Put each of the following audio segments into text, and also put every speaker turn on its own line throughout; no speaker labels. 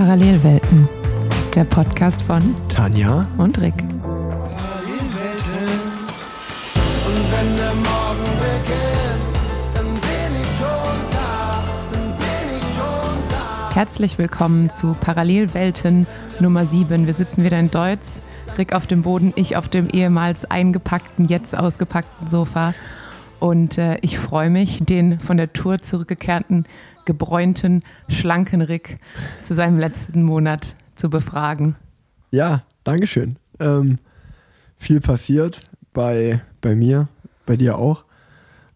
Parallelwelten, der Podcast von
Tanja
und Rick. Herzlich willkommen zu Parallelwelten Nummer 7. Wir sitzen wieder in Deutsch, Rick auf dem Boden, ich auf dem ehemals eingepackten, jetzt ausgepackten Sofa. Und äh, ich freue mich, den von der Tour zurückgekehrten, gebräunten, schlanken Rick zu seinem letzten Monat zu befragen.
Ja, Dankeschön. Ähm, viel passiert bei, bei mir, bei dir auch.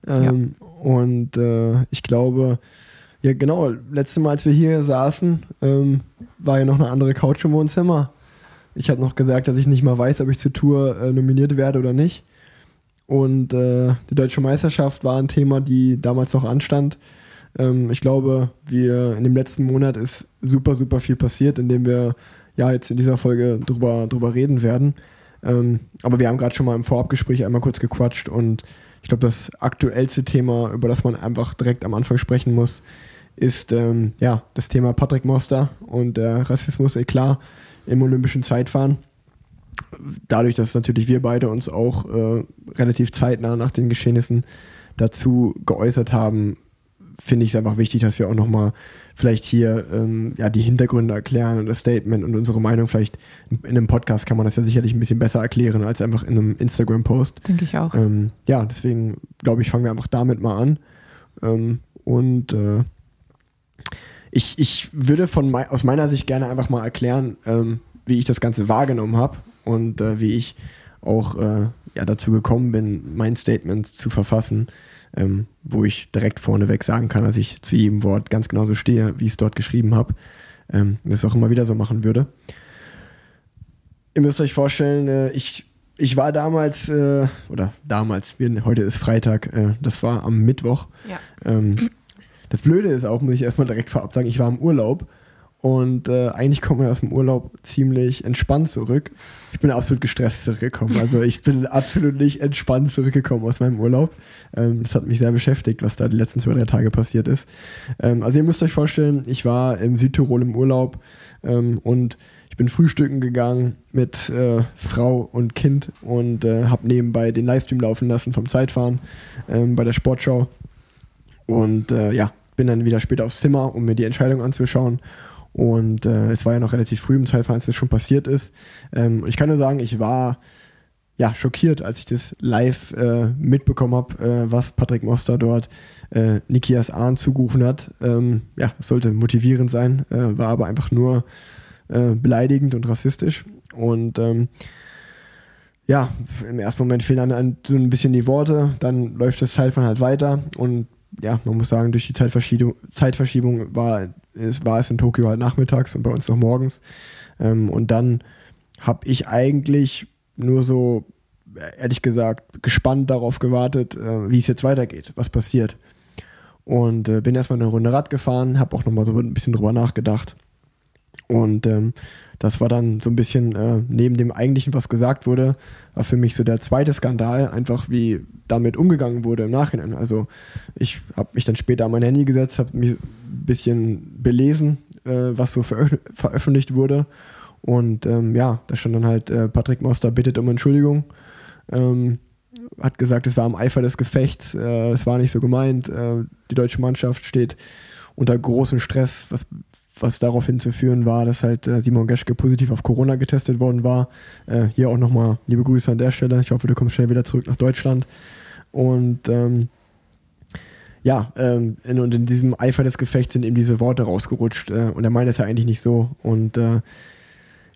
Ähm, Und äh, ich glaube, ja genau, letztes Mal, als wir hier saßen, ähm, war ja noch eine andere Couch im Wohnzimmer. Ich hatte noch gesagt, dass ich nicht mal weiß, ob ich zur Tour äh, nominiert werde oder nicht. Und äh, die deutsche Meisterschaft war ein Thema, die damals noch anstand. Ähm, ich glaube, wir in dem letzten Monat ist super, super viel passiert, indem wir ja jetzt in dieser Folge drüber, drüber reden werden. Ähm, aber wir haben gerade schon mal im Vorabgespräch einmal kurz gequatscht und ich glaube, das aktuellste Thema, über das man einfach direkt am Anfang sprechen muss, ist ähm, ja das Thema Patrick Moster und der Rassismus eklar im olympischen Zeitfahren dadurch, dass natürlich wir beide uns auch äh, relativ zeitnah nach den Geschehnissen dazu geäußert haben, finde ich es einfach wichtig, dass wir auch nochmal vielleicht hier ähm, ja, die Hintergründe erklären und das Statement und unsere Meinung vielleicht in einem Podcast kann man das ja sicherlich ein bisschen besser erklären als einfach in einem Instagram-Post.
Denke ich auch.
Ähm, ja, deswegen glaube ich, fangen wir einfach damit mal an. Ähm, und äh, ich, ich würde von mei aus meiner Sicht gerne einfach mal erklären, ähm, wie ich das Ganze wahrgenommen habe und äh, wie ich auch äh, ja, dazu gekommen bin, mein Statement zu verfassen, ähm, wo ich direkt vorneweg sagen kann, dass ich zu jedem Wort ganz genauso stehe, wie ich es dort geschrieben habe. Ähm, das auch immer wieder so machen würde. Ihr müsst euch vorstellen, äh, ich, ich war damals, äh, oder damals, wir, heute ist Freitag, äh, das war am Mittwoch.
Ja.
Ähm, das Blöde ist auch, muss ich erstmal direkt vorab sagen, ich war im Urlaub und äh, eigentlich kommt man aus dem Urlaub ziemlich entspannt zurück. Ich bin absolut gestresst zurückgekommen. Also ich bin absolut nicht entspannt zurückgekommen aus meinem Urlaub. Ähm, das hat mich sehr beschäftigt, was da die letzten zwei, drei Tage passiert ist. Ähm, also ihr müsst euch vorstellen, ich war im Südtirol im Urlaub ähm, und ich bin frühstücken gegangen mit äh, Frau und Kind und äh, habe nebenbei den Livestream laufen lassen vom Zeitfahren ähm, bei der Sportschau. Und äh, ja, bin dann wieder später aufs Zimmer, um mir die Entscheidung anzuschauen. Und äh, es war ja noch relativ früh im Zeitfahren, als das schon passiert ist. Ähm, ich kann nur sagen, ich war ja schockiert, als ich das live äh, mitbekommen habe, äh, was Patrick Moster dort äh, Nikias Ahn zugerufen hat. Ähm, ja, sollte motivierend sein, äh, war aber einfach nur äh, beleidigend und rassistisch. Und ähm, ja, im ersten Moment fehlen dann so ein bisschen die Worte, dann läuft das Zeitfahren halt weiter und ja, man muss sagen, durch die Zeitverschiebung, Zeitverschiebung war, es, war es in Tokio halt nachmittags und bei uns noch morgens. Ähm, und dann habe ich eigentlich nur so, ehrlich gesagt, gespannt darauf gewartet, äh, wie es jetzt weitergeht, was passiert. Und äh, bin erstmal eine Runde Rad gefahren, habe auch nochmal so ein bisschen drüber nachgedacht. Und ähm, das war dann so ein bisschen äh, neben dem eigentlichen, was gesagt wurde, war für mich so der zweite Skandal, einfach wie damit umgegangen wurde im Nachhinein. Also ich habe mich dann später an mein Handy gesetzt, habe mich ein bisschen belesen, äh, was so veröf veröffentlicht wurde. Und ähm, ja, da stand dann halt, äh, Patrick Moster bittet um Entschuldigung. Ähm, hat gesagt, es war im Eifer des Gefechts, äh, es war nicht so gemeint. Äh, die deutsche Mannschaft steht unter großem Stress, was was darauf hinzuführen war, dass halt äh, Simon Geschke positiv auf Corona getestet worden war. Äh, hier auch nochmal liebe Grüße an der Stelle. Ich hoffe, du kommst schnell wieder zurück nach Deutschland. Und ähm, ja, ähm, in, und in diesem Eifer des Gefechts sind eben diese Worte rausgerutscht. Äh, und er meint es ja eigentlich nicht so. Und äh,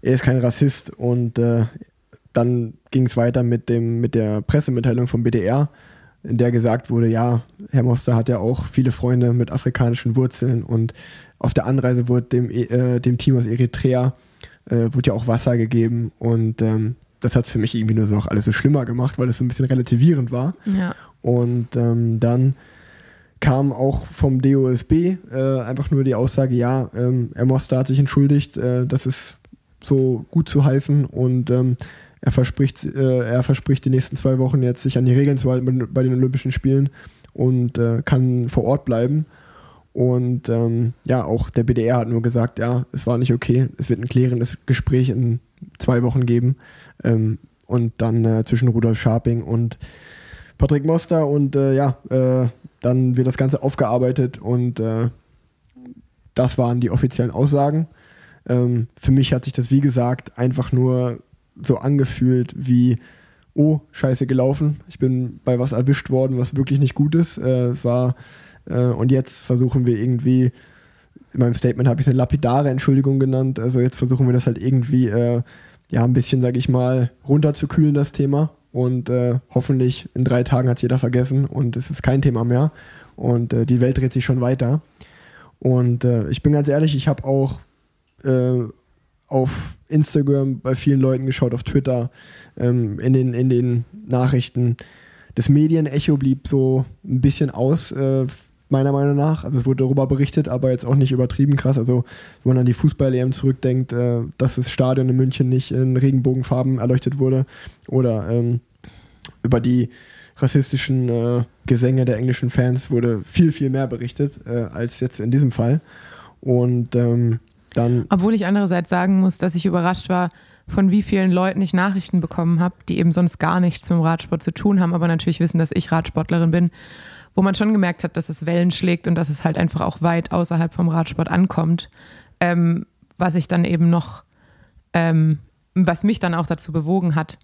er ist kein Rassist. Und äh, dann ging es weiter mit, dem, mit der Pressemitteilung vom BDR in der gesagt wurde, ja, Herr Moster hat ja auch viele Freunde mit afrikanischen Wurzeln und auf der Anreise wurde dem, äh, dem Team aus Eritrea äh, wurde ja auch Wasser gegeben und ähm, das hat es für mich irgendwie nur so auch alles so schlimmer gemacht, weil es so ein bisschen relativierend war.
Ja.
Und ähm, dann kam auch vom DOSB äh, einfach nur die Aussage, ja, ähm, Herr Moster hat sich entschuldigt, äh, das ist so gut zu heißen und ähm, er verspricht, äh, er verspricht die nächsten zwei Wochen jetzt sich an die Regeln zu halten bei den Olympischen Spielen und äh, kann vor Ort bleiben. Und ähm, ja, auch der BDR hat nur gesagt, ja, es war nicht okay. Es wird ein klärendes Gespräch in zwei Wochen geben. Ähm, und dann äh, zwischen Rudolf Scharping und Patrick Moster. Und äh, ja, äh, dann wird das Ganze aufgearbeitet und äh, das waren die offiziellen Aussagen. Ähm, für mich hat sich das, wie gesagt, einfach nur so angefühlt wie, oh, scheiße gelaufen. Ich bin bei was erwischt worden, was wirklich nicht gut ist. Äh, es war, und jetzt versuchen wir irgendwie, in meinem Statement habe ich es eine lapidare Entschuldigung genannt. Also jetzt versuchen wir das halt irgendwie, äh, ja, ein bisschen, sag ich mal, runterzukühlen, das Thema. Und äh, hoffentlich in drei Tagen hat es jeder vergessen und es ist kein Thema mehr. Und äh, die Welt dreht sich schon weiter. Und äh, ich bin ganz ehrlich, ich habe auch äh, auf Instagram bei vielen Leuten geschaut, auf Twitter, ähm, in, den, in den Nachrichten. Das Medienecho blieb so ein bisschen aus, äh, meiner Meinung nach. Also es wurde darüber berichtet, aber jetzt auch nicht übertrieben krass. Also wenn man an die Fußball-EM zurückdenkt, äh, dass das Stadion in München nicht in Regenbogenfarben erleuchtet wurde oder ähm, über die rassistischen äh, Gesänge der englischen Fans wurde viel, viel mehr berichtet äh, als jetzt in diesem Fall. Und ähm, dann.
Obwohl ich andererseits sagen muss, dass ich überrascht war, von wie vielen Leuten ich Nachrichten bekommen habe, die eben sonst gar nichts mit dem Radsport zu tun haben, aber natürlich wissen, dass ich Radsportlerin bin, wo man schon gemerkt hat, dass es Wellen schlägt und dass es halt einfach auch weit außerhalb vom Radsport ankommt. Ähm, was ich dann eben noch, ähm, was mich dann auch dazu bewogen hat,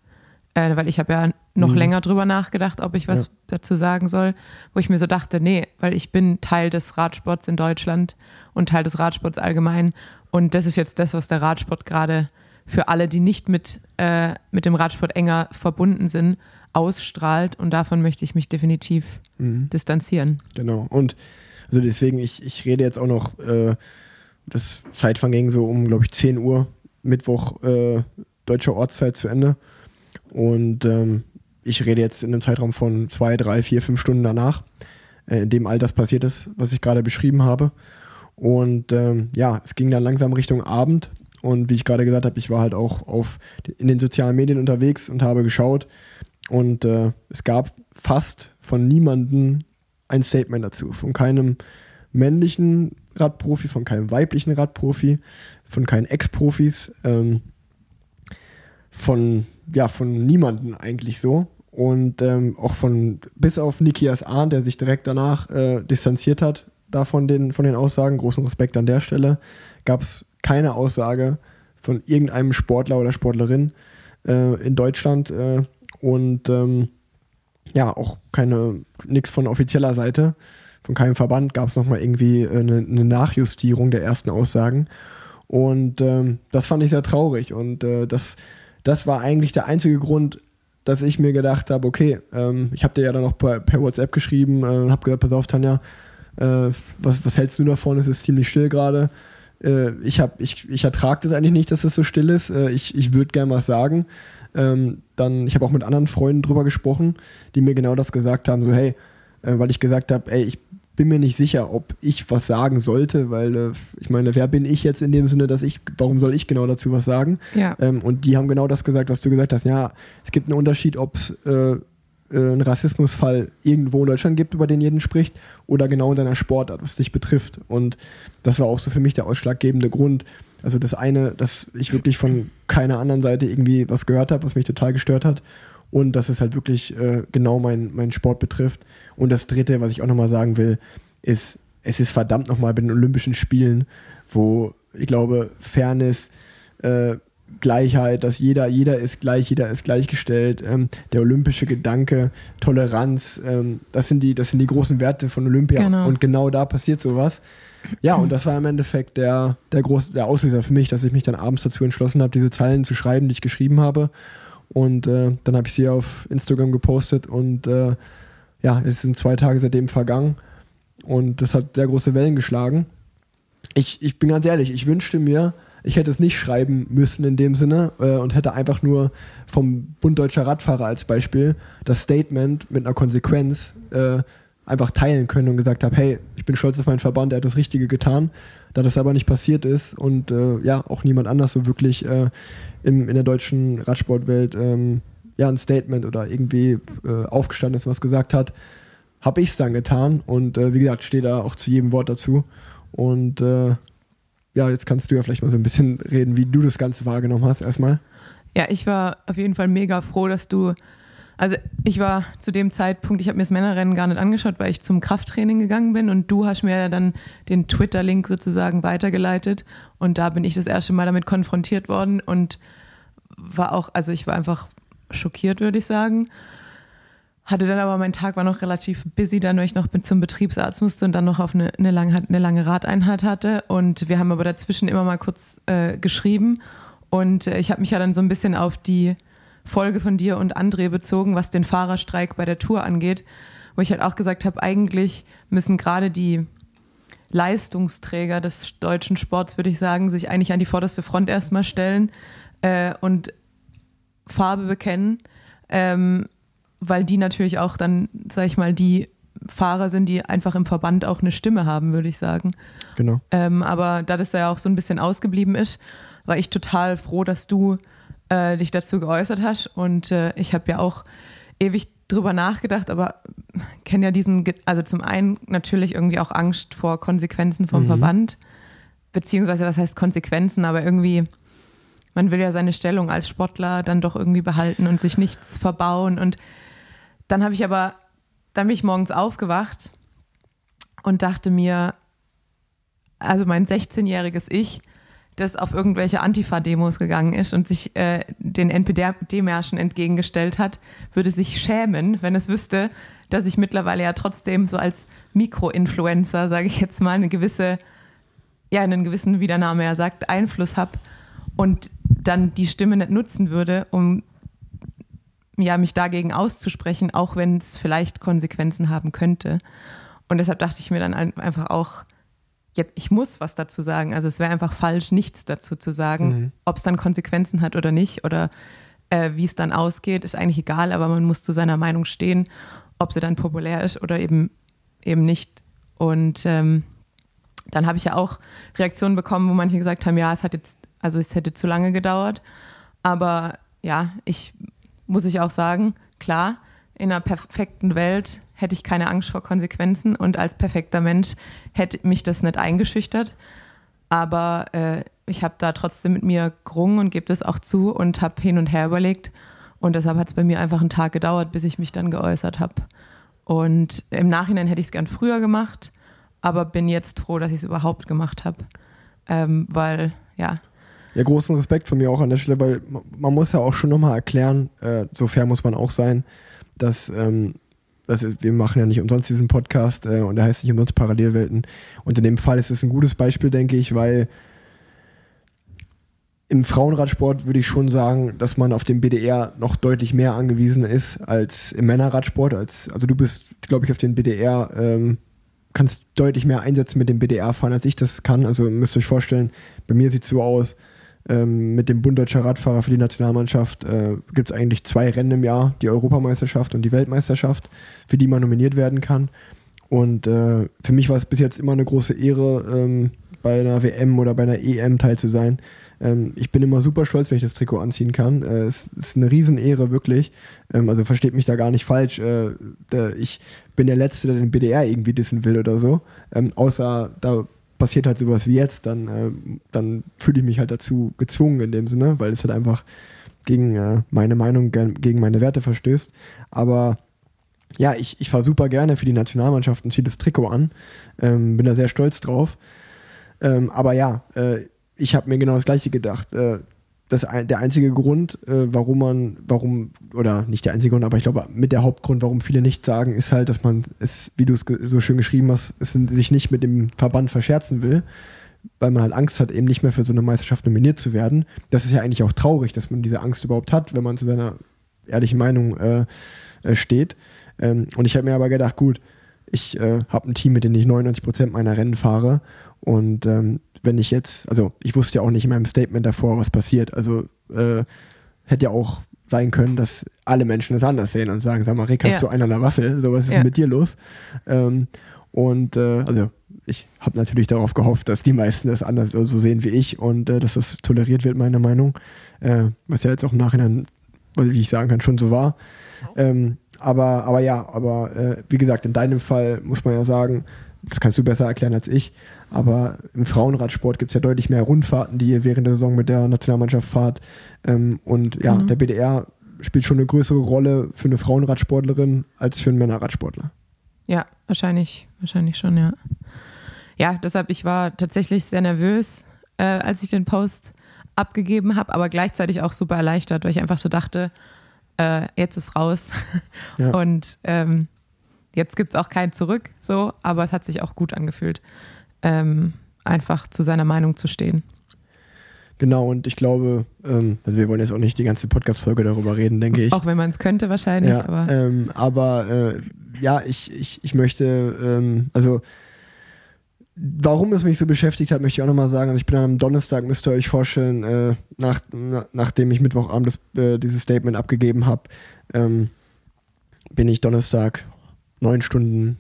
äh, weil ich habe ja noch mhm. länger drüber nachgedacht, ob ich was ja. dazu sagen soll, wo ich mir so dachte, nee, weil ich bin Teil des Radsports in Deutschland und Teil des Radsports allgemein und das ist jetzt das, was der Radsport gerade für alle, die nicht mit, äh, mit dem Radsport enger verbunden sind, ausstrahlt und davon möchte ich mich definitiv mhm. distanzieren.
Genau und also deswegen, ich, ich rede jetzt auch noch, äh, das Zeitvergehen so um, glaube ich, 10 Uhr, Mittwoch äh, deutscher Ortszeit zu Ende. Und ähm, ich rede jetzt in einem Zeitraum von zwei, drei, vier, fünf Stunden danach, äh, in dem all das passiert ist, was ich gerade beschrieben habe. Und ähm, ja, es ging dann langsam Richtung Abend. Und wie ich gerade gesagt habe, ich war halt auch auf, in den sozialen Medien unterwegs und habe geschaut. Und äh, es gab fast von niemandem ein Statement dazu. Von keinem männlichen Radprofi, von keinem weiblichen Radprofi, von keinen Ex-Profis. Ähm, von, ja, von niemanden eigentlich so. Und ähm, auch von, bis auf Nikias Ahn, der sich direkt danach äh, distanziert hat, da von den, von den Aussagen, großen Respekt an der Stelle, gab es keine Aussage von irgendeinem Sportler oder Sportlerin äh, in Deutschland äh, und ähm, ja, auch keine, nichts von offizieller Seite. Von keinem Verband gab es nochmal irgendwie eine, äh, eine, Nachjustierung der ersten Aussagen. Und ähm, das fand ich sehr traurig und äh, das das war eigentlich der einzige Grund, dass ich mir gedacht habe, okay, ähm, ich habe dir ja dann auch per, per WhatsApp geschrieben äh, und habe gesagt, pass auf, Tanja, äh, was, was hältst du davon? Es ist ziemlich still gerade. Äh, ich, ich, ich ertrage das eigentlich nicht, dass es so still ist. Äh, ich ich würde gerne was sagen. Ähm, dann, ich habe auch mit anderen Freunden drüber gesprochen, die mir genau das gesagt haben, so hey, äh, weil ich gesagt habe, ey, ich bin mir nicht sicher, ob ich was sagen sollte, weil äh, ich meine, wer bin ich jetzt in dem Sinne, dass ich, warum soll ich genau dazu was sagen?
Ja.
Ähm, und die haben genau das gesagt, was du gesagt hast. Ja, es gibt einen Unterschied, ob es äh, äh, einen Rassismusfall irgendwo in Deutschland gibt, über den jeden spricht, oder genau in seiner Sportart, was dich betrifft. Und das war auch so für mich der ausschlaggebende Grund. Also das eine, dass ich wirklich von keiner anderen Seite irgendwie was gehört habe, was mich total gestört hat und dass es halt wirklich äh, genau meinen mein Sport betrifft. Und das Dritte, was ich auch nochmal sagen will, ist, es ist verdammt nochmal bei den Olympischen Spielen, wo ich glaube, Fairness, äh, Gleichheit, dass jeder, jeder ist gleich, jeder ist gleichgestellt, ähm, der olympische Gedanke, Toleranz, ähm, das, sind die, das sind die großen Werte von Olympia genau. und genau da passiert sowas. Ja, und das war im Endeffekt der, der, Groß, der Auslöser für mich, dass ich mich dann abends dazu entschlossen habe, diese Zeilen zu schreiben, die ich geschrieben habe und äh, dann habe ich sie auf Instagram gepostet und äh, ja, es sind zwei Tage seitdem vergangen und das hat sehr große Wellen geschlagen. Ich, ich bin ganz ehrlich, ich wünschte mir, ich hätte es nicht schreiben müssen in dem Sinne äh, und hätte einfach nur vom Bund Deutscher Radfahrer als Beispiel das Statement mit einer Konsequenz äh, einfach teilen können und gesagt habe, hey, ich bin stolz auf meinen Verband, er hat das Richtige getan. Da das aber nicht passiert ist und äh, ja, auch niemand anders so wirklich äh, im, in der deutschen Radsportwelt ähm, ja, ein Statement oder irgendwie äh, aufgestanden ist, was gesagt hat, habe ich es dann getan und äh, wie gesagt, stehe da auch zu jedem Wort dazu. Und äh, ja, jetzt kannst du ja vielleicht mal so ein bisschen reden, wie du das Ganze wahrgenommen hast erstmal.
Ja, ich war auf jeden Fall mega froh, dass du. Also ich war zu dem Zeitpunkt, ich habe mir das Männerrennen gar nicht angeschaut, weil ich zum Krafttraining gegangen bin und du hast mir dann den Twitter-Link sozusagen weitergeleitet und da bin ich das erste Mal damit konfrontiert worden und war auch, also ich war einfach schockiert, würde ich sagen. Hatte dann aber, mein Tag war noch relativ busy, dann, weil ich noch zum Betriebsarzt musste und dann noch auf eine, eine, lange, eine lange Radeinheit hatte. Und wir haben aber dazwischen immer mal kurz äh, geschrieben. Und äh, ich habe mich ja dann so ein bisschen auf die Folge von dir und André bezogen, was den Fahrerstreik bei der Tour angeht, wo ich halt auch gesagt habe, eigentlich müssen gerade die Leistungsträger des deutschen Sports, würde ich sagen, sich eigentlich an die vorderste Front erstmal stellen äh, und Farbe bekennen. Ähm, weil die natürlich auch dann, sag ich mal, die Fahrer sind, die einfach im Verband auch eine Stimme haben, würde ich sagen.
Genau.
Ähm, aber da das ja auch so ein bisschen ausgeblieben ist, war ich total froh, dass du äh, dich dazu geäußert hast. Und äh, ich habe ja auch ewig drüber nachgedacht, aber kenne ja diesen, also zum einen natürlich irgendwie auch Angst vor Konsequenzen vom mhm. Verband, beziehungsweise was heißt Konsequenzen, aber irgendwie, man will ja seine Stellung als Sportler dann doch irgendwie behalten und sich nichts verbauen und dann habe ich aber, dann bin ich morgens aufgewacht und dachte mir, also mein 16-jähriges Ich, das auf irgendwelche Antifa-Demos gegangen ist und sich äh, den NPD-Märschen entgegengestellt hat, würde sich schämen, wenn es wüsste, dass ich mittlerweile ja trotzdem so als Mikro-Influencer, sage ich jetzt mal, eine gewisse, ja, einen gewissen, wie der Name ja sagt, Einfluss habe und dann die Stimme nicht nutzen würde, um ja, mich dagegen auszusprechen, auch wenn es vielleicht Konsequenzen haben könnte. Und deshalb dachte ich mir dann einfach auch, ja, ich muss was dazu sagen. Also es wäre einfach falsch, nichts dazu zu sagen. Mhm. Ob es dann Konsequenzen hat oder nicht oder äh, wie es dann ausgeht, ist eigentlich egal, aber man muss zu seiner Meinung stehen, ob sie dann populär ist oder eben, eben nicht. Und ähm, dann habe ich ja auch Reaktionen bekommen, wo manche gesagt haben, ja, es hat jetzt, also es hätte zu lange gedauert. Aber ja, ich muss ich auch sagen, klar, in einer perfekten Welt hätte ich keine Angst vor Konsequenzen und als perfekter Mensch hätte mich das nicht eingeschüchtert. Aber äh, ich habe da trotzdem mit mir gerungen und gebe das auch zu und habe hin und her überlegt. Und deshalb hat es bei mir einfach einen Tag gedauert, bis ich mich dann geäußert habe. Und im Nachhinein hätte ich es gern früher gemacht, aber bin jetzt froh, dass ich es überhaupt gemacht habe. Ähm, weil, ja,
ja, großen Respekt von mir auch an der Stelle, weil man muss ja auch schon nochmal erklären, äh, so fair muss man auch sein, dass, ähm, dass wir machen ja nicht umsonst diesen Podcast äh, und der heißt nicht umsonst Parallelwelten. Und in dem Fall ist es ein gutes Beispiel, denke ich, weil im Frauenradsport würde ich schon sagen, dass man auf den BDR noch deutlich mehr angewiesen ist als im Männerradsport. Als, also du bist, glaube ich, auf den BDR, ähm, kannst deutlich mehr einsetzen mit dem BDR fahren, als ich das kann. Also müsst ihr euch vorstellen, bei mir sieht es so aus, ähm, mit dem Bund Deutscher Radfahrer für die Nationalmannschaft äh, gibt es eigentlich zwei Rennen im Jahr, die Europameisterschaft und die Weltmeisterschaft, für die man nominiert werden kann. Und äh, für mich war es bis jetzt immer eine große Ehre, ähm, bei einer WM oder bei einer EM teil zu sein. Ähm, ich bin immer super stolz, wenn ich das Trikot anziehen kann. Äh, es ist eine Riesenehre, wirklich. Ähm, also versteht mich da gar nicht falsch. Äh, der, ich bin der Letzte, der den BDR irgendwie dissen will oder so. Ähm, außer da passiert halt sowas wie jetzt, dann, äh, dann fühle ich mich halt dazu gezwungen in dem Sinne, weil es halt einfach gegen äh, meine Meinung, gegen meine Werte verstößt. Aber ja, ich, ich fahre super gerne für die Nationalmannschaft und ziehe das Trikot an. Ähm, bin da sehr stolz drauf. Ähm, aber ja, äh, ich habe mir genau das Gleiche gedacht. Äh, das, der einzige Grund, äh, warum man, warum, oder nicht der einzige Grund, aber ich glaube, mit der Hauptgrund, warum viele nicht sagen, ist halt, dass man es, wie du es so schön geschrieben hast, es sich nicht mit dem Verband verscherzen will, weil man halt Angst hat, eben nicht mehr für so eine Meisterschaft nominiert zu werden. Das ist ja eigentlich auch traurig, dass man diese Angst überhaupt hat, wenn man zu seiner ehrlichen Meinung äh, äh, steht. Ähm, und ich habe mir aber gedacht, gut, ich äh, habe ein Team, mit dem ich 99 Prozent meiner Rennen fahre und ähm, wenn ich jetzt, also ich wusste ja auch nicht in meinem Statement davor, was passiert. Also äh, hätte ja auch sein können, dass alle Menschen das anders sehen und sagen, sag mal, Rick, hast ja. du einen an der Waffe? So, was ist ja. mit dir los? Ähm, und äh, also ich habe natürlich darauf gehofft, dass die meisten das anders so sehen wie ich und äh, dass das toleriert wird, meiner Meinung. Äh, was ja jetzt auch im Nachhinein wie ich sagen kann, schon so war. Ähm, aber, aber ja, aber äh, wie gesagt, in deinem Fall muss man ja sagen, das kannst du besser erklären als ich, aber im Frauenradsport gibt es ja deutlich mehr Rundfahrten, die ihr während der Saison mit der Nationalmannschaft fahrt. Ähm, und ja,
Mhm.
der BDR spielt schon eine größere Rolle für eine Frauenradsportlerin als für einen Männerradsportler.
Ja, wahrscheinlich, wahrscheinlich schon, ja. Ja, deshalb, ich war tatsächlich sehr nervös, äh, als ich den Post abgegeben habe, aber gleichzeitig auch super erleichtert, weil ich einfach so dachte, äh, jetzt ist raus.
Ja.
Und ähm, jetzt gibt es auch kein Zurück, so, aber es hat sich auch gut angefühlt, ähm, einfach zu seiner Meinung zu stehen.
Genau, und ich glaube, ähm, also wir wollen jetzt auch nicht die ganze Podcast-Folge darüber reden, denke ich.
Auch wenn man es könnte wahrscheinlich,
ja,
aber
ähm, aber äh, ja, ich, ich, ich möchte, ähm, also warum es mich so beschäftigt hat, möchte ich auch nochmal sagen. Also ich bin am Donnerstag, müsst ihr euch vorstellen, äh, nach, na, nachdem ich Mittwochabend das, äh, dieses Statement abgegeben habe, ähm, bin ich Donnerstag neun Stunden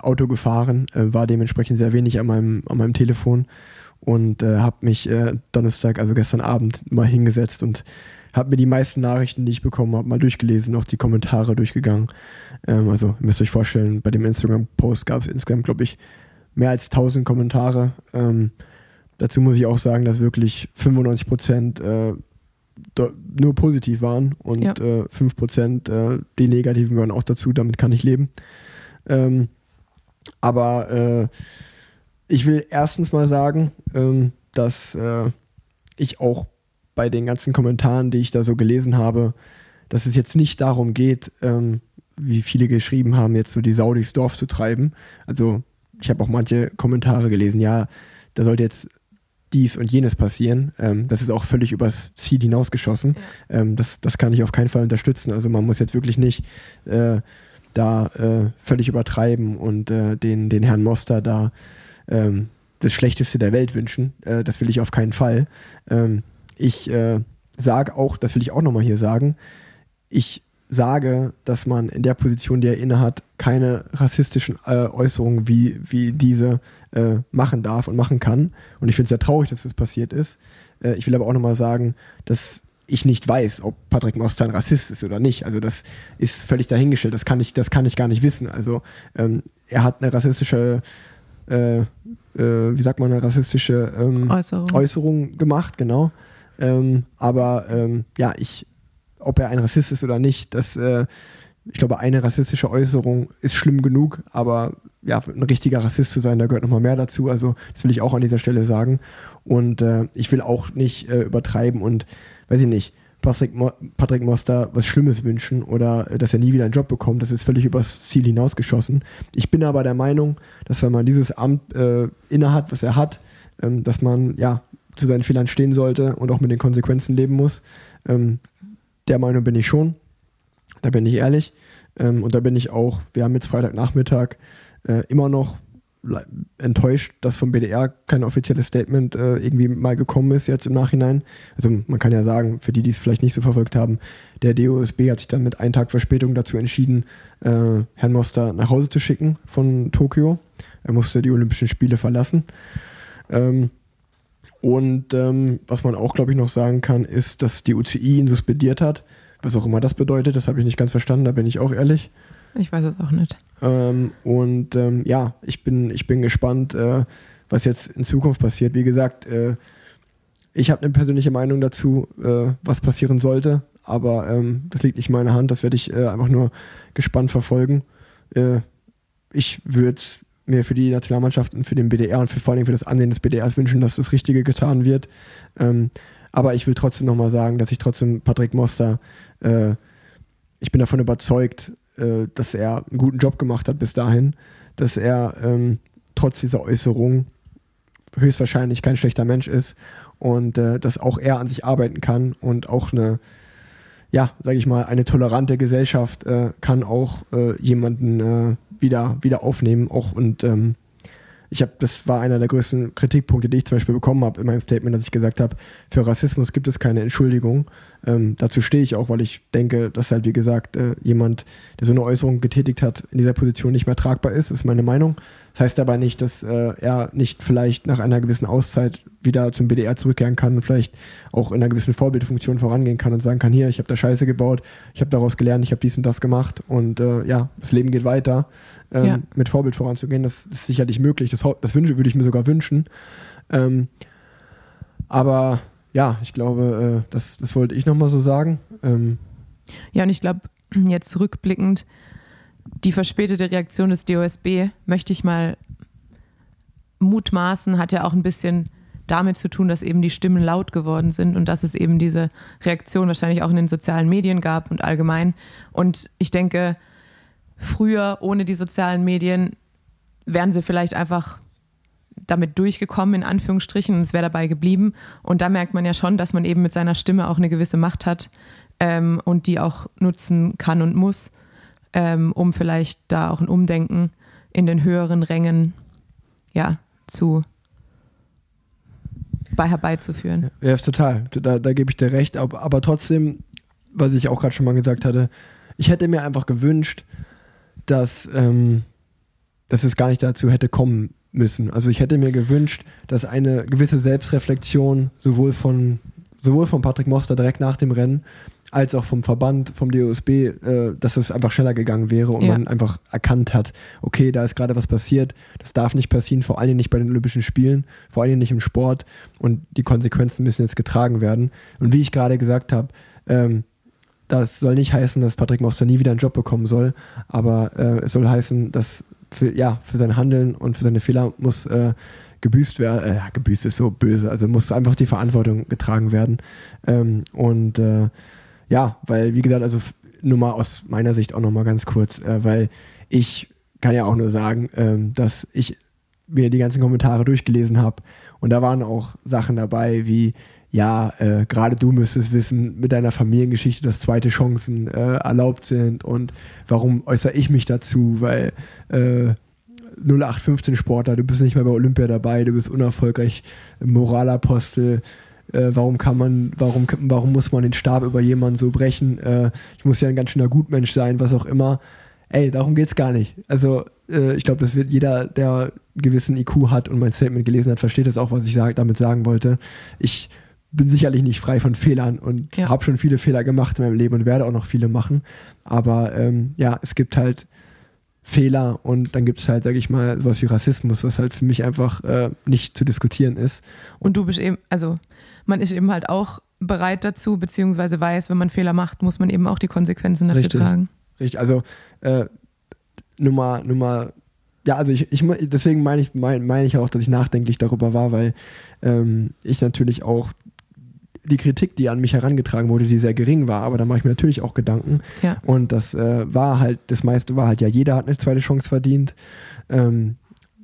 Auto gefahren, äh, war dementsprechend sehr wenig an meinem, an meinem Telefon und äh, habe mich äh, Donnerstag, also gestern Abend, mal hingesetzt und habe mir die meisten Nachrichten, die ich bekommen habe, mal durchgelesen, auch die Kommentare durchgegangen. Ähm, also ihr müsst euch vorstellen, bei dem Instagram-Post gab es insgesamt, glaube ich, mehr als 1000 Kommentare. Ähm, dazu muss ich auch sagen, dass wirklich 95 Prozent äh, nur positiv waren und
Ja.
äh, 5 Prozent äh, die negativen gehören auch dazu. Damit kann ich leben. Ähm, aber äh, ich will erstens mal sagen, ähm, dass äh, ich auch bei den ganzen Kommentaren, die ich da so gelesen habe, dass es jetzt nicht darum geht, ähm, wie viele geschrieben haben, jetzt so die Sau durchs Dorf zu treiben. Also ich habe auch manche Kommentare gelesen, ja, da sollte jetzt dies und jenes passieren. Ähm, das ist auch völlig übers Ziel hinausgeschossen. Ähm, das, das kann ich auf keinen Fall unterstützen. Also man muss jetzt wirklich nicht äh, da äh, völlig übertreiben und äh, den, den Herrn Moster da ähm, das Schlechteste der Welt wünschen. Äh, das will ich auf keinen Fall. Ähm, ich äh, sage auch, das will ich auch nochmal hier sagen, ich sage, dass man in der Position, die er innehat, keine rassistischen äh, Äußerungen wie, wie diese äh, machen darf und machen kann. Und ich finde es sehr traurig, dass das passiert ist. Ich will aber auch nochmal sagen, dass ich nicht weiß, ob Patrick Moster ein Rassist ist oder nicht. Also das ist völlig dahingestellt. Das kann ich, das kann ich gar nicht wissen. Also ähm, er hat eine rassistische, äh, äh, wie sagt man, eine rassistische ähm,
Äußerung.
Äußerung gemacht, genau. Ähm, aber ähm, ja, ich, ob er ein Rassist ist oder nicht, das, äh, ich glaube, eine rassistische Äußerung ist schlimm genug, aber ja, ein richtiger Rassist zu sein, da gehört nochmal mehr dazu. Also, das will ich auch an dieser Stelle sagen. Und äh, ich will auch nicht äh, übertreiben und, weiß ich nicht, Patrick, Mo Patrick Moster was Schlimmes wünschen oder äh, dass er nie wieder einen Job bekommt. Das ist völlig übers Ziel hinausgeschossen. Ich bin aber der Meinung, dass wenn man dieses Amt äh, innehat, was er hat, ähm, dass man ja zu seinen Fehlern stehen sollte und auch mit den Konsequenzen leben muss. Ähm, der Meinung bin ich schon. Da bin ich ehrlich. Ähm, und da bin ich auch, wir haben jetzt Freitagnachmittag äh, immer noch enttäuscht, dass vom BDR kein offizielles Statement äh, irgendwie mal gekommen ist jetzt im Nachhinein. Also man kann ja sagen, für die, die es vielleicht nicht so verfolgt haben, der DOSB hat sich dann mit einem Tag Verspätung dazu entschieden, äh, Herrn Moster nach Hause zu schicken von Tokio. Er musste die Olympischen Spiele verlassen. Ähm, und ähm, was man auch, glaube ich, noch sagen kann, ist, dass die UCI ihn suspendiert hat. Was auch immer das bedeutet, das habe ich nicht ganz verstanden, da bin ich auch ehrlich.
Ich weiß es auch nicht.
Ähm, und ähm, ja, ich bin, ich bin gespannt, äh, was jetzt in Zukunft passiert. Wie gesagt, äh, ich habe eine persönliche Meinung dazu, äh, was passieren sollte, aber ähm, das liegt nicht in meiner Hand. Das werde ich äh, einfach nur gespannt verfolgen. Äh, ich würde mir für die Nationalmannschaft und für den BDR und für, vor allem für das Ansehen des BDRs wünschen, dass das Richtige getan wird. Ähm, aber ich will trotzdem nochmal sagen, dass ich trotzdem Patrick Moster, äh, ich bin davon überzeugt, äh, dass er einen guten Job gemacht hat bis dahin, dass er ähm, trotz dieser Äußerung höchstwahrscheinlich kein schlechter Mensch ist und äh, dass auch er an sich arbeiten kann und auch eine, ja, sage ich mal, eine tolerante Gesellschaft äh, kann auch äh, jemanden äh, wieder, wieder aufnehmen. Auch und ähm, ich habe, das war einer der größten Kritikpunkte, die ich zum Beispiel bekommen habe in meinem Statement, dass ich gesagt habe, für Rassismus gibt es keine Entschuldigung. Ähm, dazu stehe ich auch, weil ich denke, dass halt, wie gesagt, äh, jemand, der so eine Äußerung getätigt hat, in dieser Position nicht mehr tragbar ist, ist meine Meinung. Das heißt aber nicht, dass äh, er nicht vielleicht nach einer gewissen Auszeit wieder zum BDR zurückkehren kann und vielleicht auch in einer gewissen Vorbildfunktion vorangehen kann und sagen kann, hier, ich habe da Scheiße gebaut, ich habe daraus gelernt, ich habe dies und das gemacht und äh, ja, das Leben geht weiter. Ähm,
Ja.
Mit Vorbild voranzugehen, das ist sicherlich möglich. Das, das wünsche, würde ich mir sogar wünschen. Ähm, aber ja, ich glaube, äh, das, das wollte ich nochmal so sagen. Ähm,
Ja, und ich glaube, jetzt rückblickend, die verspätete Reaktion des DOSB, möchte ich mal mutmaßen, hat ja auch ein bisschen damit zu tun, dass eben die Stimmen laut geworden sind und dass es eben diese Reaktion wahrscheinlich auch in den sozialen Medien gab und allgemein. Und ich denke, früher ohne die sozialen Medien wären sie vielleicht einfach damit durchgekommen, in Anführungsstrichen, und es wäre dabei geblieben. Und da merkt man ja schon, dass man eben mit seiner Stimme auch eine gewisse Macht hat ähm, und die auch nutzen kann und muss, ähm, um vielleicht da auch ein Umdenken in den höheren Rängen ja, zu bei herbeizuführen.
Ja, total. Da, da gebe ich dir recht. Aber, aber trotzdem, was ich auch gerade schon mal gesagt hatte, ich hätte mir einfach gewünscht, dass, ähm, dass es gar nicht dazu hätte kommen müssen. Also ich hätte mir gewünscht, dass eine gewisse Selbstreflexion sowohl von, sowohl von Patrick Moster direkt nach dem Rennen als auch vom Verband, vom DOSB, äh, dass es einfach schneller gegangen wäre und
Ja.
man einfach erkannt hat, okay, da ist gerade was passiert, das darf nicht passieren, vor allen Dingen nicht bei den Olympischen Spielen, vor allen Dingen nicht im Sport und die Konsequenzen müssen jetzt getragen werden. Und wie ich gerade gesagt habe, ähm, das soll nicht heißen, dass Patrick Moster nie wieder einen Job bekommen soll, aber äh, es soll heißen, dass für, ja, für sein Handeln und für seine Fehler muss äh, gebüßt werden, äh, gebüßt ist so böse, also muss einfach die Verantwortung getragen werden. Ähm, und äh, ja, weil, wie gesagt, also nur mal aus meiner Sicht auch nochmal ganz kurz, äh, weil ich kann ja auch nur sagen, ähm, dass ich mir die ganzen Kommentare durchgelesen habe und da waren auch Sachen dabei wie, ja, äh, gerade du müsstest wissen mit deiner Familiengeschichte, dass zweite Chancen äh, erlaubt sind und warum äußere ich mich dazu, weil äh, 0815 Sportler, du bist nicht mehr bei Olympia dabei, du bist unerfolgreich, Moralapostel, äh, warum kann man, warum, warum muss man den Stab über jemanden so brechen? Äh, ich muss ja ein ganz schöner Gutmensch sein, was auch immer. Ey, darum geht's gar nicht. Also, äh, ich glaube, das wird jeder, der gewissen IQ hat und mein Statement gelesen hat, versteht das auch, was ich sag, damit sagen wollte. Ich bin sicherlich nicht frei von Fehlern und
Ja.
habe schon viele Fehler gemacht in meinem Leben und werde auch noch viele machen. Aber ähm, ja, es gibt halt Fehler und dann gibt es halt, sage ich mal, sowas wie Rassismus, was halt für mich einfach äh, nicht zu diskutieren ist.
Und du bist eben, also man ist eben halt auch bereit dazu, beziehungsweise weiß, wenn man Fehler macht, muss man eben auch die Konsequenzen dafür
Richtig.
tragen.
Richtig, also äh, Nummer, Nummer, ja, also ich, ich deswegen meine ich, meine mein ich auch, dass ich nachdenklich darüber war, weil ähm, ich natürlich auch die Kritik, die an mich herangetragen wurde, die sehr gering war, aber da mache ich mir natürlich auch Gedanken.
Ja.
Und das äh, war halt, das meiste war halt ja, jeder hat eine zweite Chance verdient. Ähm,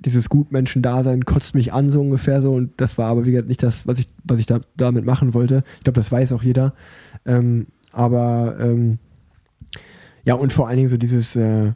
dieses Gutmenschen-Dasein kotzt mich an, so ungefähr so. Und das war aber, wie gesagt, nicht das, was ich, was ich da, damit machen wollte. Ich glaube, das weiß auch jeder. Ähm, aber ähm, ja, und vor allen Dingen so dieses, äh,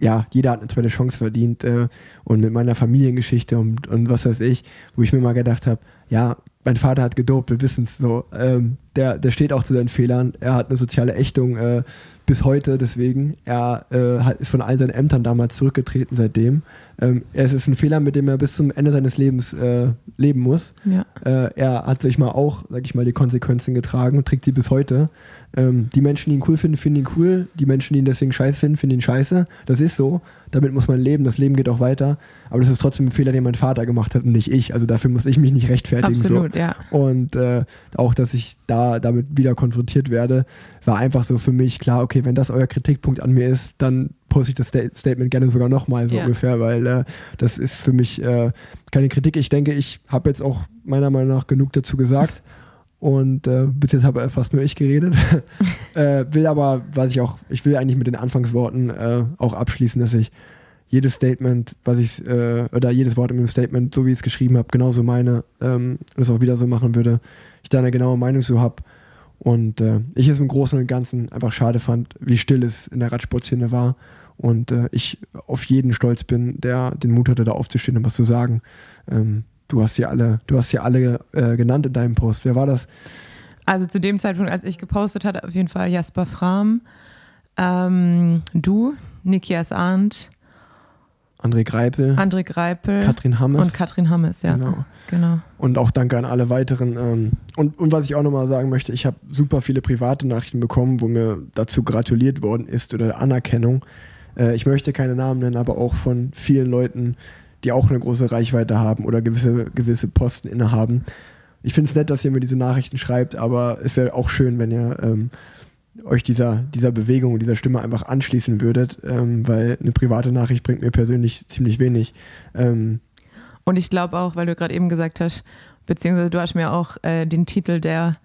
ja, jeder hat eine zweite Chance verdient äh, und mit meiner Familiengeschichte und, und was weiß ich, wo ich mir mal gedacht habe, ja, mein Vater hat gedopt, wir wissen es so. Ähm, der, der steht auch zu seinen Fehlern. Er hat eine soziale Ächtung äh, bis heute, deswegen. Er äh, hat, ist von all seinen Ämtern damals zurückgetreten seitdem. Ähm, es ist ein Fehler, mit dem er bis zum Ende seines Lebens äh, leben muss.
Ja.
Äh, er hat sich mal auch, sag ich mal, die Konsequenzen getragen und trägt sie bis heute. Ähm, die Menschen, die ihn cool finden, finden ihn cool. Die Menschen, die ihn deswegen scheiße finden, finden ihn scheiße. Das ist so. Damit muss man leben. Das Leben geht auch weiter. Aber das ist trotzdem ein Fehler, den mein Vater gemacht hat und nicht ich. Also dafür muss ich mich nicht rechtfertigen.
Absolut, ja.
So. Und äh, auch, dass ich da damit wieder konfrontiert werde, war einfach so für mich klar, okay, wenn das euer Kritikpunkt an mir ist, dann poste ich das Sta Statement gerne sogar nochmal so
Ja.
ungefähr, weil äh, das ist für mich äh, keine Kritik. Ich denke, ich habe jetzt auch meiner Meinung nach genug dazu gesagt. Und äh, bis jetzt habe fast nur ich geredet. äh, will aber, was ich auch, ich will eigentlich mit den Anfangsworten äh, auch abschließen, dass ich jedes Statement, was ich, äh, oder jedes Wort in dem Statement, so wie ich es geschrieben habe, genauso meine, ähm, das auch wieder so machen würde. Ich da eine genaue Meinung zu habe. Und äh, ich es im Großen und Ganzen einfach schade fand, wie still es in der Radsportszene war. Und äh, ich auf jeden stolz bin, der den Mut hatte, da aufzustehen und was zu sagen. Ähm, du hast sie alle, du hast sie alle äh, genannt in deinem Post. Wer war das?
Also zu dem Zeitpunkt, als ich gepostet hatte, auf jeden Fall Jasper Fram, ähm, du, Nikias Arndt,
André Greipel,
André Greipel
Katrin Hammes.
und Katrin Hammes, ja.
Genau.
genau.
Und auch danke an alle weiteren. Ähm, und, und was ich auch nochmal sagen möchte, ich habe super viele private Nachrichten bekommen, wo mir dazu gratuliert worden ist oder Anerkennung. Äh, ich möchte keine Namen nennen, aber auch von vielen Leuten, die auch eine große Reichweite haben oder gewisse, gewisse Posten innehaben. Ich finde es nett, dass ihr mir diese Nachrichten schreibt, aber es wäre auch schön, wenn ihr ähm, euch dieser, dieser Bewegung dieser Stimme einfach anschließen würdet, ähm, weil eine private Nachricht bringt mir persönlich ziemlich wenig. Ähm,
Und ich glaube auch, weil du gerade eben gesagt hast, beziehungsweise du hast mir auch äh, den Titel der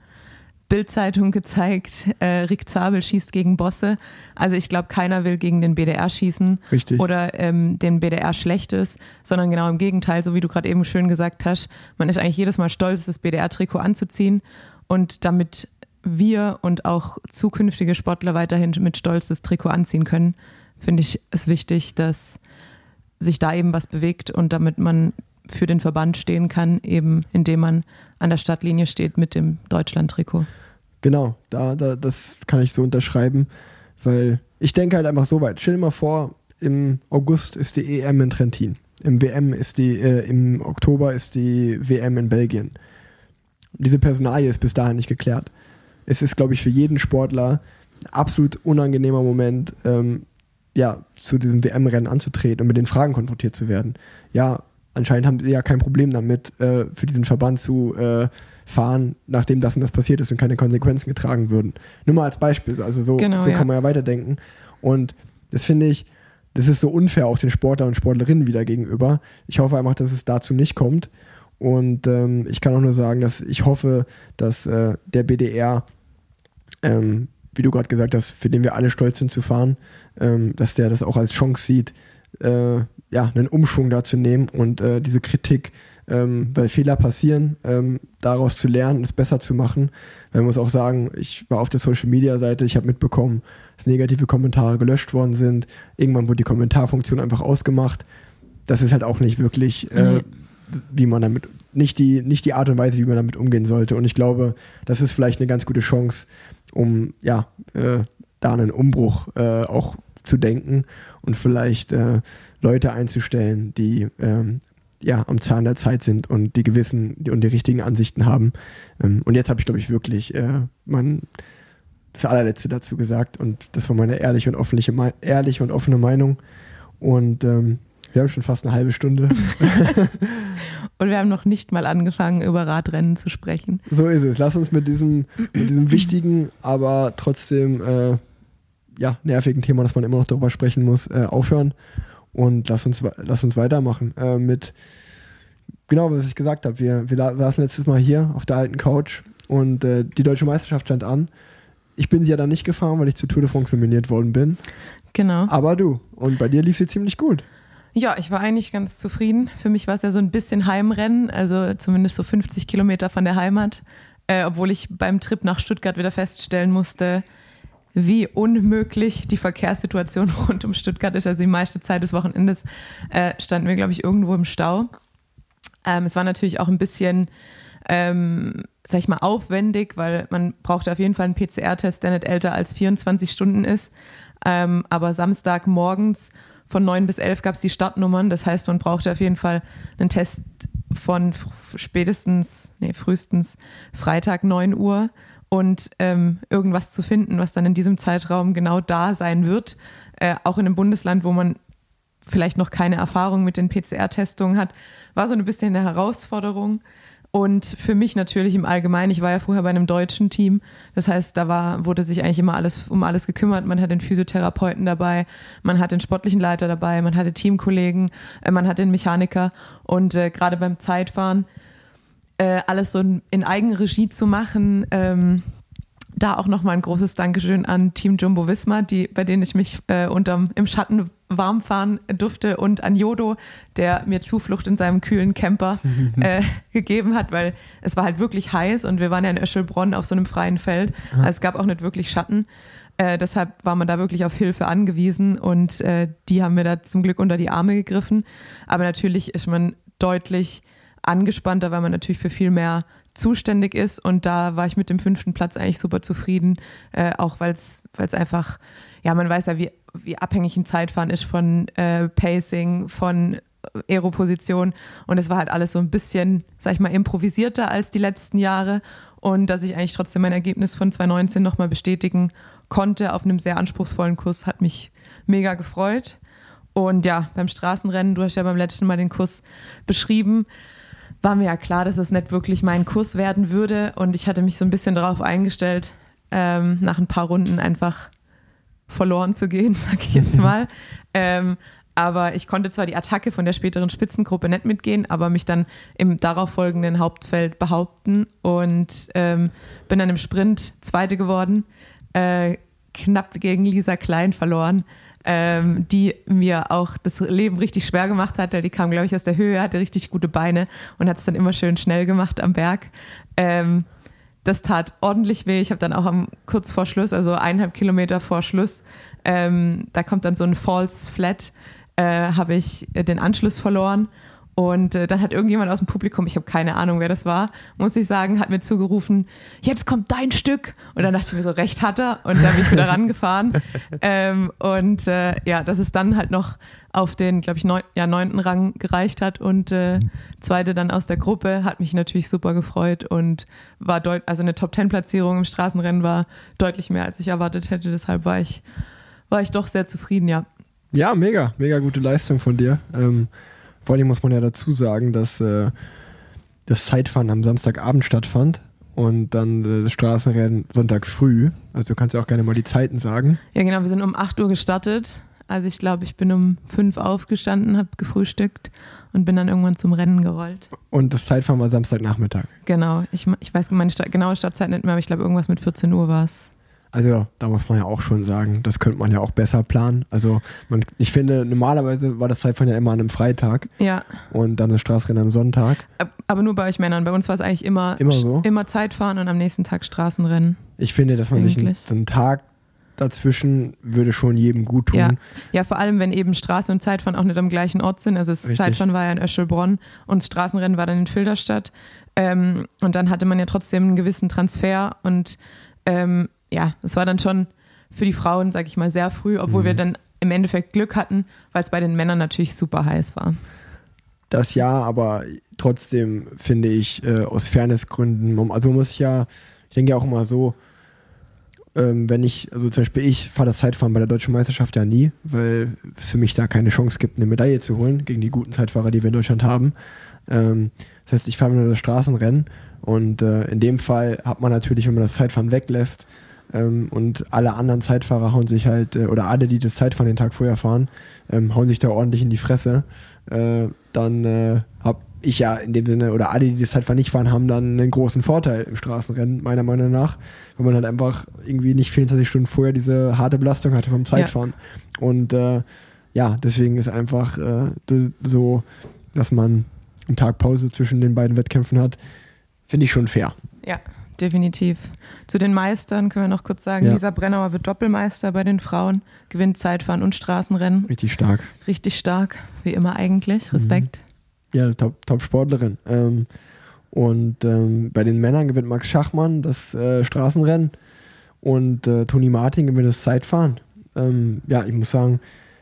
Bildzeitung gezeigt, äh, Rick Zabel schießt gegen Bosse. Also ich glaube, keiner will gegen den BDR schießen
Richtig.
oder ähm, den BDR Schlechtes, sondern genau im Gegenteil, so wie du gerade eben schön gesagt hast, man ist eigentlich jedes Mal stolz, das BDR-Trikot anzuziehen und damit wir und auch zukünftige Sportler weiterhin mit Stolz das Trikot anziehen können, finde ich es wichtig, dass sich da eben was bewegt und damit man für den Verband stehen kann, eben indem man an der Stadtlinie steht mit dem Deutschland-Trikot.
Genau, da, da, das kann ich so unterschreiben, weil ich denke halt einfach so weit. Stell dir mal vor, im August ist die EM in Trentin. Im WM ist die, äh, im Oktober ist die WM in Belgien. Diese Personalie ist bis dahin nicht geklärt. Es ist, glaube ich, für jeden Sportler ein absolut unangenehmer Moment, ähm, ja, zu diesem WM-Rennen anzutreten und mit den Fragen konfrontiert zu werden. Ja, anscheinend haben sie ja kein Problem damit, äh, für diesen Verband zu äh, fahren, nachdem das und das passiert ist und keine Konsequenzen getragen würden. Nur mal als Beispiel, also so,
Genau,
so
ja.
kann man ja weiterdenken. Und das finde ich, das ist so unfair auch den Sportlern und Sportlerinnen wieder gegenüber. Ich hoffe einfach, dass es dazu nicht kommt. Und ähm, ich kann auch nur sagen, dass ich hoffe, dass äh, der BDR, ähm, wie du gerade gesagt hast, für den wir alle stolz sind zu fahren, ähm, dass der das auch als Chance sieht, äh, ja, einen Umschwung da zu nehmen und äh, diese Kritik, ähm, weil Fehler passieren, ähm, daraus zu lernen, es besser zu machen. Man muss auch sagen, ich war auf der Social Media Seite, ich habe mitbekommen, dass negative Kommentare gelöscht worden sind. Irgendwann wurde die Kommentarfunktion einfach ausgemacht. Das ist halt auch nicht wirklich, äh,
Nee.
wie man damit, nicht die, nicht die Art und Weise, wie man damit umgehen sollte. Und ich glaube, das ist vielleicht eine ganz gute Chance, um ja, äh, da einen Umbruch äh, auch zu denken und vielleicht äh, Leute einzustellen, die ähm, ja am Zahn der Zeit sind und die gewissen und die richtigen Ansichten haben. Ähm, und jetzt habe ich, glaube ich, wirklich äh, mein, das allerletzte dazu gesagt und das war meine ehrliche und offene, Mei- ehrliche und offene Meinung. Und ähm, wir haben schon fast eine halbe Stunde.
Und wir haben noch nicht mal angefangen, über Radrennen zu sprechen.
So ist es. Lass uns mit diesem, mit diesem wichtigen, aber trotzdem äh, ja, nervigen Thema, dass man immer noch darüber sprechen muss, äh, aufhören. Und lass uns, lass uns weitermachen äh, mit, genau was ich gesagt habe. Wir, wir saßen letztes Mal hier auf der alten Couch und äh, die deutsche Meisterschaft stand an. Ich bin sie ja dann nicht gefahren, weil ich zur Tour de France nominiert worden bin.
Genau.
Aber du. Und bei dir lief sie ziemlich gut.
Ja, ich war eigentlich ganz zufrieden. Für mich war es ja so ein bisschen Heimrennen, also zumindest so 50 Kilometer von der Heimat. Äh, obwohl ich beim Trip nach Stuttgart wieder feststellen musste, wie unmöglich die Verkehrssituation rund um Stuttgart ist. Also die meiste Zeit des Wochenendes äh, standen wir, glaube ich, irgendwo im Stau. Ähm, es war natürlich auch ein bisschen, ähm, sag ich mal, aufwendig, weil man brauchte auf jeden Fall einen PCR-Test, der nicht älter als 24 Stunden ist. Ähm, aber Samstag morgens von 9 bis 11 gab es die Startnummern. Das heißt, man brauchte auf jeden Fall einen Test von spätestens, nee, frühestens Freitag 9 Uhr und ähm, irgendwas zu finden, was dann in diesem Zeitraum genau da sein wird. Äh, auch in einem Bundesland, wo man vielleicht noch keine Erfahrung mit den PCR-Testungen hat, war so ein bisschen eine Herausforderung. Und für mich natürlich im Allgemeinen, ich war ja vorher bei einem deutschen Team, das heißt, da war, wurde sich eigentlich immer alles um alles gekümmert. Man hat den Physiotherapeuten dabei, man hat den sportlichen Leiter dabei, man hatte Teamkollegen, äh, man hat den Mechaniker und äh, gerade beim Zeitfahren äh, alles so in, in Eigenregie zu machen, ähm, da auch nochmal ein großes Dankeschön an Team Jumbo Visma, die, bei denen ich mich äh, unterm, im Schatten warm fahren durfte und an Jodo, der mir Zuflucht in seinem kühlen Camper äh, gegeben hat, weil es war halt wirklich heiß und wir waren ja in Öschelbronn auf so einem freien Feld. Also es gab auch nicht wirklich Schatten. Äh, deshalb war man da wirklich auf Hilfe angewiesen und äh, die haben mir da zum Glück unter die Arme gegriffen. Aber natürlich ist man deutlich angespannter, weil man natürlich für viel mehr zuständig ist. Und da war ich mit dem fünften Platz eigentlich super zufrieden, äh, auch weil es einfach, ja, man weiß ja, wie, wie abhängig ein Zeitfahren ist von äh, Pacing, von Aeroposition. Und es war halt alles so ein bisschen, sag ich mal, improvisierter als die letzten Jahre. Und dass ich eigentlich trotzdem mein Ergebnis von 2019 nochmal bestätigen konnte auf einem sehr anspruchsvollen Kurs, hat mich mega gefreut. Und ja, beim Straßenrennen, du hast ja beim letzten Mal den Kurs beschrieben, war mir ja klar, dass es nicht wirklich mein Kurs werden würde. Und ich hatte mich so ein bisschen darauf eingestellt, ähm, nach ein paar Runden einfach verloren zu gehen, sag ich jetzt mal. ähm, aber ich konnte zwar die Attacke von der späteren Spitzengruppe nicht mitgehen, aber mich dann im darauffolgenden Hauptfeld behaupten und ähm, bin dann im Sprint Zweite geworden, äh, knapp gegen Lisa Klein verloren ähm, die mir auch das Leben richtig schwer gemacht hat. Die kam, glaube ich, aus der Höhe, hatte richtig gute Beine und hat es dann immer schön schnell gemacht am Berg. Ähm, das tat ordentlich weh. Ich habe dann auch am, kurz vor Schluss, also eineinhalb Kilometer vor Schluss, ähm, da kommt dann so ein False Flat, äh, habe ich den Anschluss verloren und äh, dann hat irgendjemand aus dem Publikum, ich habe keine Ahnung, wer das war, muss ich sagen, hat mir zugerufen, jetzt kommt dein Stück. Und dann dachte ich mir so, recht hat er. Und dann bin ich wieder rangefahren. ähm, und äh, ja, dass es dann halt noch auf den, glaube ich, neun, ja, neunten Rang gereicht hat und äh, zweite dann aus der Gruppe, hat mich natürlich super gefreut und war deut also eine Top-Ten-Platzierung im Straßenrennen war deutlich mehr, als ich erwartet hätte. Deshalb war ich, war ich doch sehr zufrieden, ja.
Ja, mega, mega gute Leistung von dir. Ähm, vor allem muss man ja dazu sagen, dass äh, das Zeitfahren am Samstagabend stattfand und dann äh, das Straßenrennen Sonntag früh. Also du kannst ja auch gerne mal die Zeiten sagen.
Ja, genau, wir sind um 8 Uhr gestartet. Also ich glaube, ich bin um 5 aufgestanden, habe gefrühstückt und bin dann irgendwann zum Rennen gerollt.
Und das Zeitfahren war Samstagnachmittag.
Genau, ich, ich weiß meine Sta genaue Startzeit nicht mehr, aber ich glaube, irgendwas mit 14 Uhr war es.
Also da muss man ja auch schon sagen, das könnte man ja auch besser planen. Also man, ich finde, normalerweise war das Zeitfahren ja immer an einem Freitag.
Ja.
Und dann das Straßenrennen am Sonntag.
Aber nur bei euch Männern. Bei uns war es eigentlich immer,
immer, so?
immer Zeitfahren und am nächsten Tag Straßenrennen.
Ich finde, dass man Eigentlich. sich so einen Tag dazwischen würde schon jedem gut tun.
Ja. ja, vor allem, wenn eben Straße und Zeitfahren auch nicht am gleichen Ort sind. Also das Richtig. Zeitfahren war ja in Öschelbronn und Straßenrennen war dann in Filderstadt. Ähm, und dann hatte man ja trotzdem einen gewissen Transfer und ähm, ja, das war dann schon für die Frauen, sag ich mal, sehr früh, obwohl mhm. wir dann im Endeffekt Glück hatten, weil es bei den Männern natürlich super heiß war.
Das ja, aber trotzdem finde ich äh, aus Fairnessgründen, also muss ich ja, ich denke ja auch immer so, ähm, wenn ich, also zum Beispiel ich fahre das Zeitfahren bei der deutschen Meisterschaft ja nie, weil es für mich da keine Chance gibt, eine Medaille zu holen gegen die guten Zeitfahrer, die wir in Deutschland haben. Ähm, das heißt, ich fahre nur das Straßenrennen und äh, in dem Fall hat man natürlich, wenn man das Zeitfahren weglässt, ähm, und alle anderen Zeitfahrer hauen sich halt, äh, oder alle, die das Zeitfahren den Tag vorher fahren, ähm, hauen sich da ordentlich in die Fresse. Äh, dann äh, habe ich ja in dem Sinne, oder alle, die das Zeitfahren nicht fahren, haben dann einen großen Vorteil im Straßenrennen, meiner Meinung nach, weil man halt einfach irgendwie nicht 24 Stunden vorher diese harte Belastung hatte vom Zeitfahren. Ja. Und äh, ja, deswegen ist einfach äh, so, dass man einen Tag Pause zwischen den beiden Wettkämpfen hat, finde ich schon fair.
Ja, definitiv. Zu den Meistern können wir noch kurz sagen, ja. Lisa Brennauer wird Doppelmeister bei den Frauen, gewinnt Zeitfahren und Straßenrennen.
Richtig stark.
Richtig stark, wie immer eigentlich. Respekt.
Mhm. Ja, Top-Sportlerin. Top ähm, und ähm, bei den Männern gewinnt Max Schachmann das äh, Straßenrennen und äh, Toni Martin gewinnt das Zeitfahren. Ähm, ja, ich muss sagen,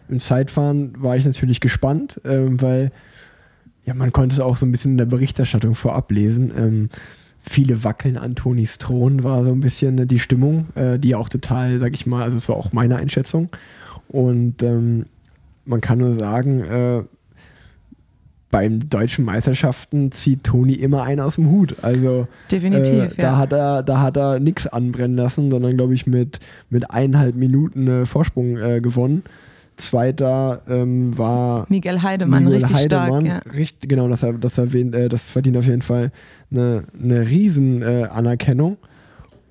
im Zeitfahren war ich natürlich gespannt, ähm, weil ja, man konnte es auch so ein bisschen in der Berichterstattung vorab lesen. Viele wackeln an Tonis Thron, war so ein bisschen die Stimmung, äh, die auch total, sag ich mal, also es war auch meine Einschätzung. Und ähm, man kann nur sagen, äh, beim deutschen Meisterschaften zieht Toni immer einen aus dem Hut. Also
definitiv. Äh,
da
ja.
hat er, da hat er nichts anbrennen lassen, sondern glaube ich mit mit eineinhalb Minuten äh, Vorsprung äh, gewonnen. Zweiter ähm, war
Miguel Heidemann, Miguel richtig Heidemann, stark. Ja.
Richtig, genau, das, das, erwähnt, äh, das verdient auf jeden Fall eine, eine riesen äh, Anerkennung.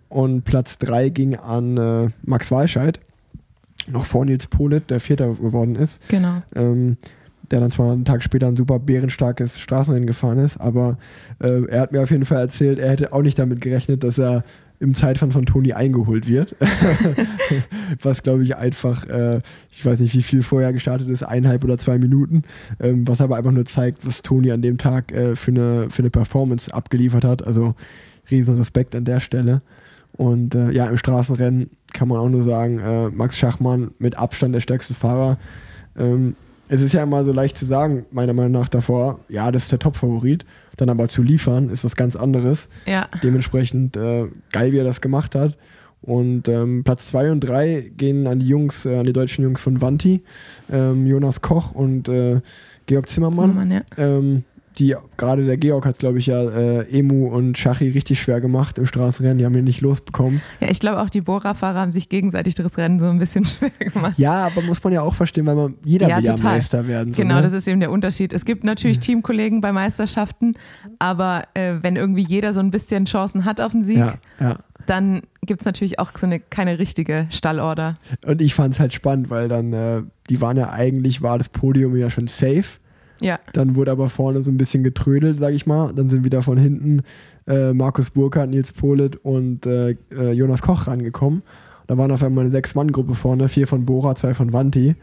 Und Platz 3 ging an äh, Max Walscheid, noch vor Nils Polit, der Vierter geworden ist.
Genau.
Ähm, der dann zwar einen Tag später ein super bärenstarkes Straßenrennen gefahren ist, aber äh, er hat mir auf jeden Fall erzählt, er hätte auch nicht damit gerechnet, dass er im Zeitfahren von Toni eingeholt wird. was glaube ich einfach, äh, ich weiß nicht, wie viel vorher gestartet ist, eineinhalb oder zwei Minuten, ähm, was aber einfach nur zeigt, was Toni an dem Tag äh, für, eine, für eine Performance abgeliefert hat. Also riesen Respekt an der Stelle. Und äh, ja, im Straßenrennen kann man auch nur sagen, äh, Max Schachmann mit Abstand der stärkste Fahrer. Ähm, es ist ja immer so leicht zu sagen, meiner Meinung nach davor, ja, das ist der Top-Favorit. Dann aber zu liefern, ist was ganz anderes.
Ja.
Dementsprechend äh, geil, wie er das gemacht hat. Und ähm, Platz 2 und 3 gehen an die Jungs, äh, an die deutschen Jungs von Vanti, ähm, Jonas Koch und äh, Georg Zimmermann.
Zimmermann, ja.
Ähm, die gerade der Georg hat, glaube ich, ja äh, Emu und Schachi richtig schwer gemacht im Straßenrennen. Die haben ihn nicht losbekommen.
Ja, ich glaube auch die Bora-Fahrer haben sich gegenseitig das Rennen so ein bisschen schwer gemacht.
Ja, aber muss man ja auch verstehen, weil man jeder
Ja,
will ja
total.
Meister werden. so,
Genau,
ne?
das ist eben der Unterschied. Es gibt natürlich Teamkollegen bei Meisterschaften, aber äh, wenn irgendwie jeder so ein bisschen Chancen hat auf den Sieg,
ja, ja.
dann gibt es natürlich auch so eine, keine richtige Stallorder.
Und ich fand es halt spannend, weil dann, äh, die waren ja eigentlich, war das Podium ja schon safe.
Ja,
Dann wurde aber vorne so ein bisschen getrödelt, sag ich mal. Dann sind wieder von hinten äh, Markus Burkhardt, Nils Polit und äh, äh, Jonas Koch rangekommen. Da waren auf einmal eine Sechs-Mann-Gruppe vorne, vier von Bora, zwei von Vanti.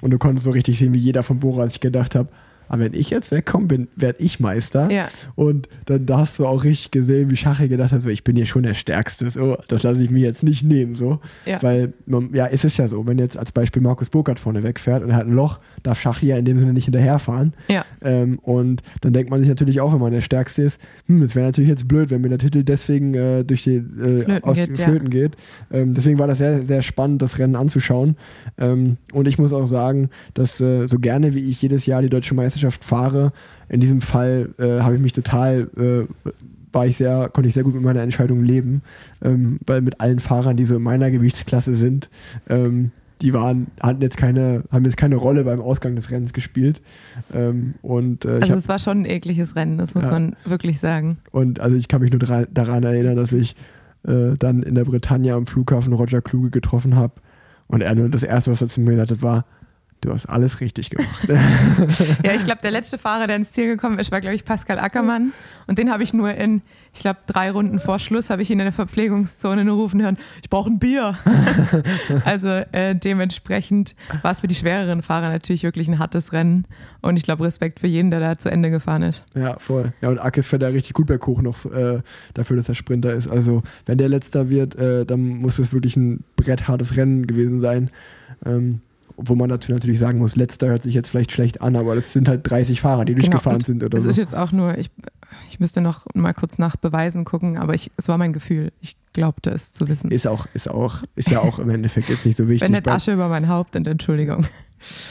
Und du konntest so richtig sehen, wie jeder von Bora sich gedacht hat, aber wenn ich jetzt wegkomme, bin, werde ich Meister.
Ja.
Und dann da hast du auch richtig gesehen, wie Schache gedacht hat, so, ich bin hier schon der Stärkste. So, das lasse ich mir jetzt nicht nehmen. So.
Ja.
Weil, man, ja, es ist ja so, wenn jetzt als Beispiel Markus Burkhardt vorne wegfährt und er hat ein Loch, darf Schache ja in dem Sinne nicht hinterherfahren.
ja,
Ähm, und dann denkt man sich natürlich auch, wenn man der Stärkste ist, hm, es wäre natürlich jetzt blöd, wenn mir der Titel deswegen äh, durch die äh,
Flöten
aus,
geht, ja.
Flöten geht. Ähm, deswegen war das sehr, sehr spannend, das Rennen anzuschauen. Ähm, und ich muss auch sagen, dass äh, so gerne wie ich jedes Jahr die deutsche Meisterschaft fahre, in diesem Fall äh, habe ich mich total äh, war ich sehr, konnte ich sehr gut mit meiner Entscheidung leben, ähm, weil mit allen Fahrern, die so in meiner Gewichtsklasse sind, ähm, die waren, hatten jetzt keine, haben jetzt keine Rolle beim Ausgang des Rennens gespielt. Ähm, und, äh, ich
also
hab,
es war schon ein ekliges Rennen, das muss
Ja.
man wirklich sagen.
und also ich kann mich nur dra daran erinnern, dass ich äh, dann in der Bretagne am Flughafen Roger Kluge getroffen habe und er nur das erste, was er zu mir gesagt hat, war, du hast alles richtig gemacht.
Ja, ich glaube, der letzte Fahrer, der ins Ziel gekommen ist, war, glaube ich, Pascal Ackermann. Und den habe ich nur in, ich glaube, drei Runden vor Schluss, habe ich ihn in der Verpflegungszone nur rufen hören, ich brauche ein Bier. also äh, dementsprechend war es für die schwereren Fahrer natürlich wirklich ein hartes Rennen. Und ich glaube, Respekt für jeden, der da zu Ende gefahren ist.
Ja, voll. Ja, und Akis fährt ja richtig gut berghoch noch äh, dafür, dass er Sprinter ist. Also, wenn der Letzter wird, äh, dann muss es wirklich ein bretthartes Rennen gewesen sein. Ähm, obwohl man dazu natürlich sagen muss, Letzter hört sich jetzt vielleicht schlecht an, aber das sind halt 30 Fahrer, die durchgefahren
und
sind oder
Es
so.
ist jetzt auch nur, ich, ich müsste noch mal kurz nach Beweisen gucken, aber ich, es war mein Gefühl. Ich glaubte es zu wissen.
Ist auch, ist auch, ist ja auch im Endeffekt jetzt nicht so wichtig.
Wenn nicht Asche über mein Haupt und Entschuldigung.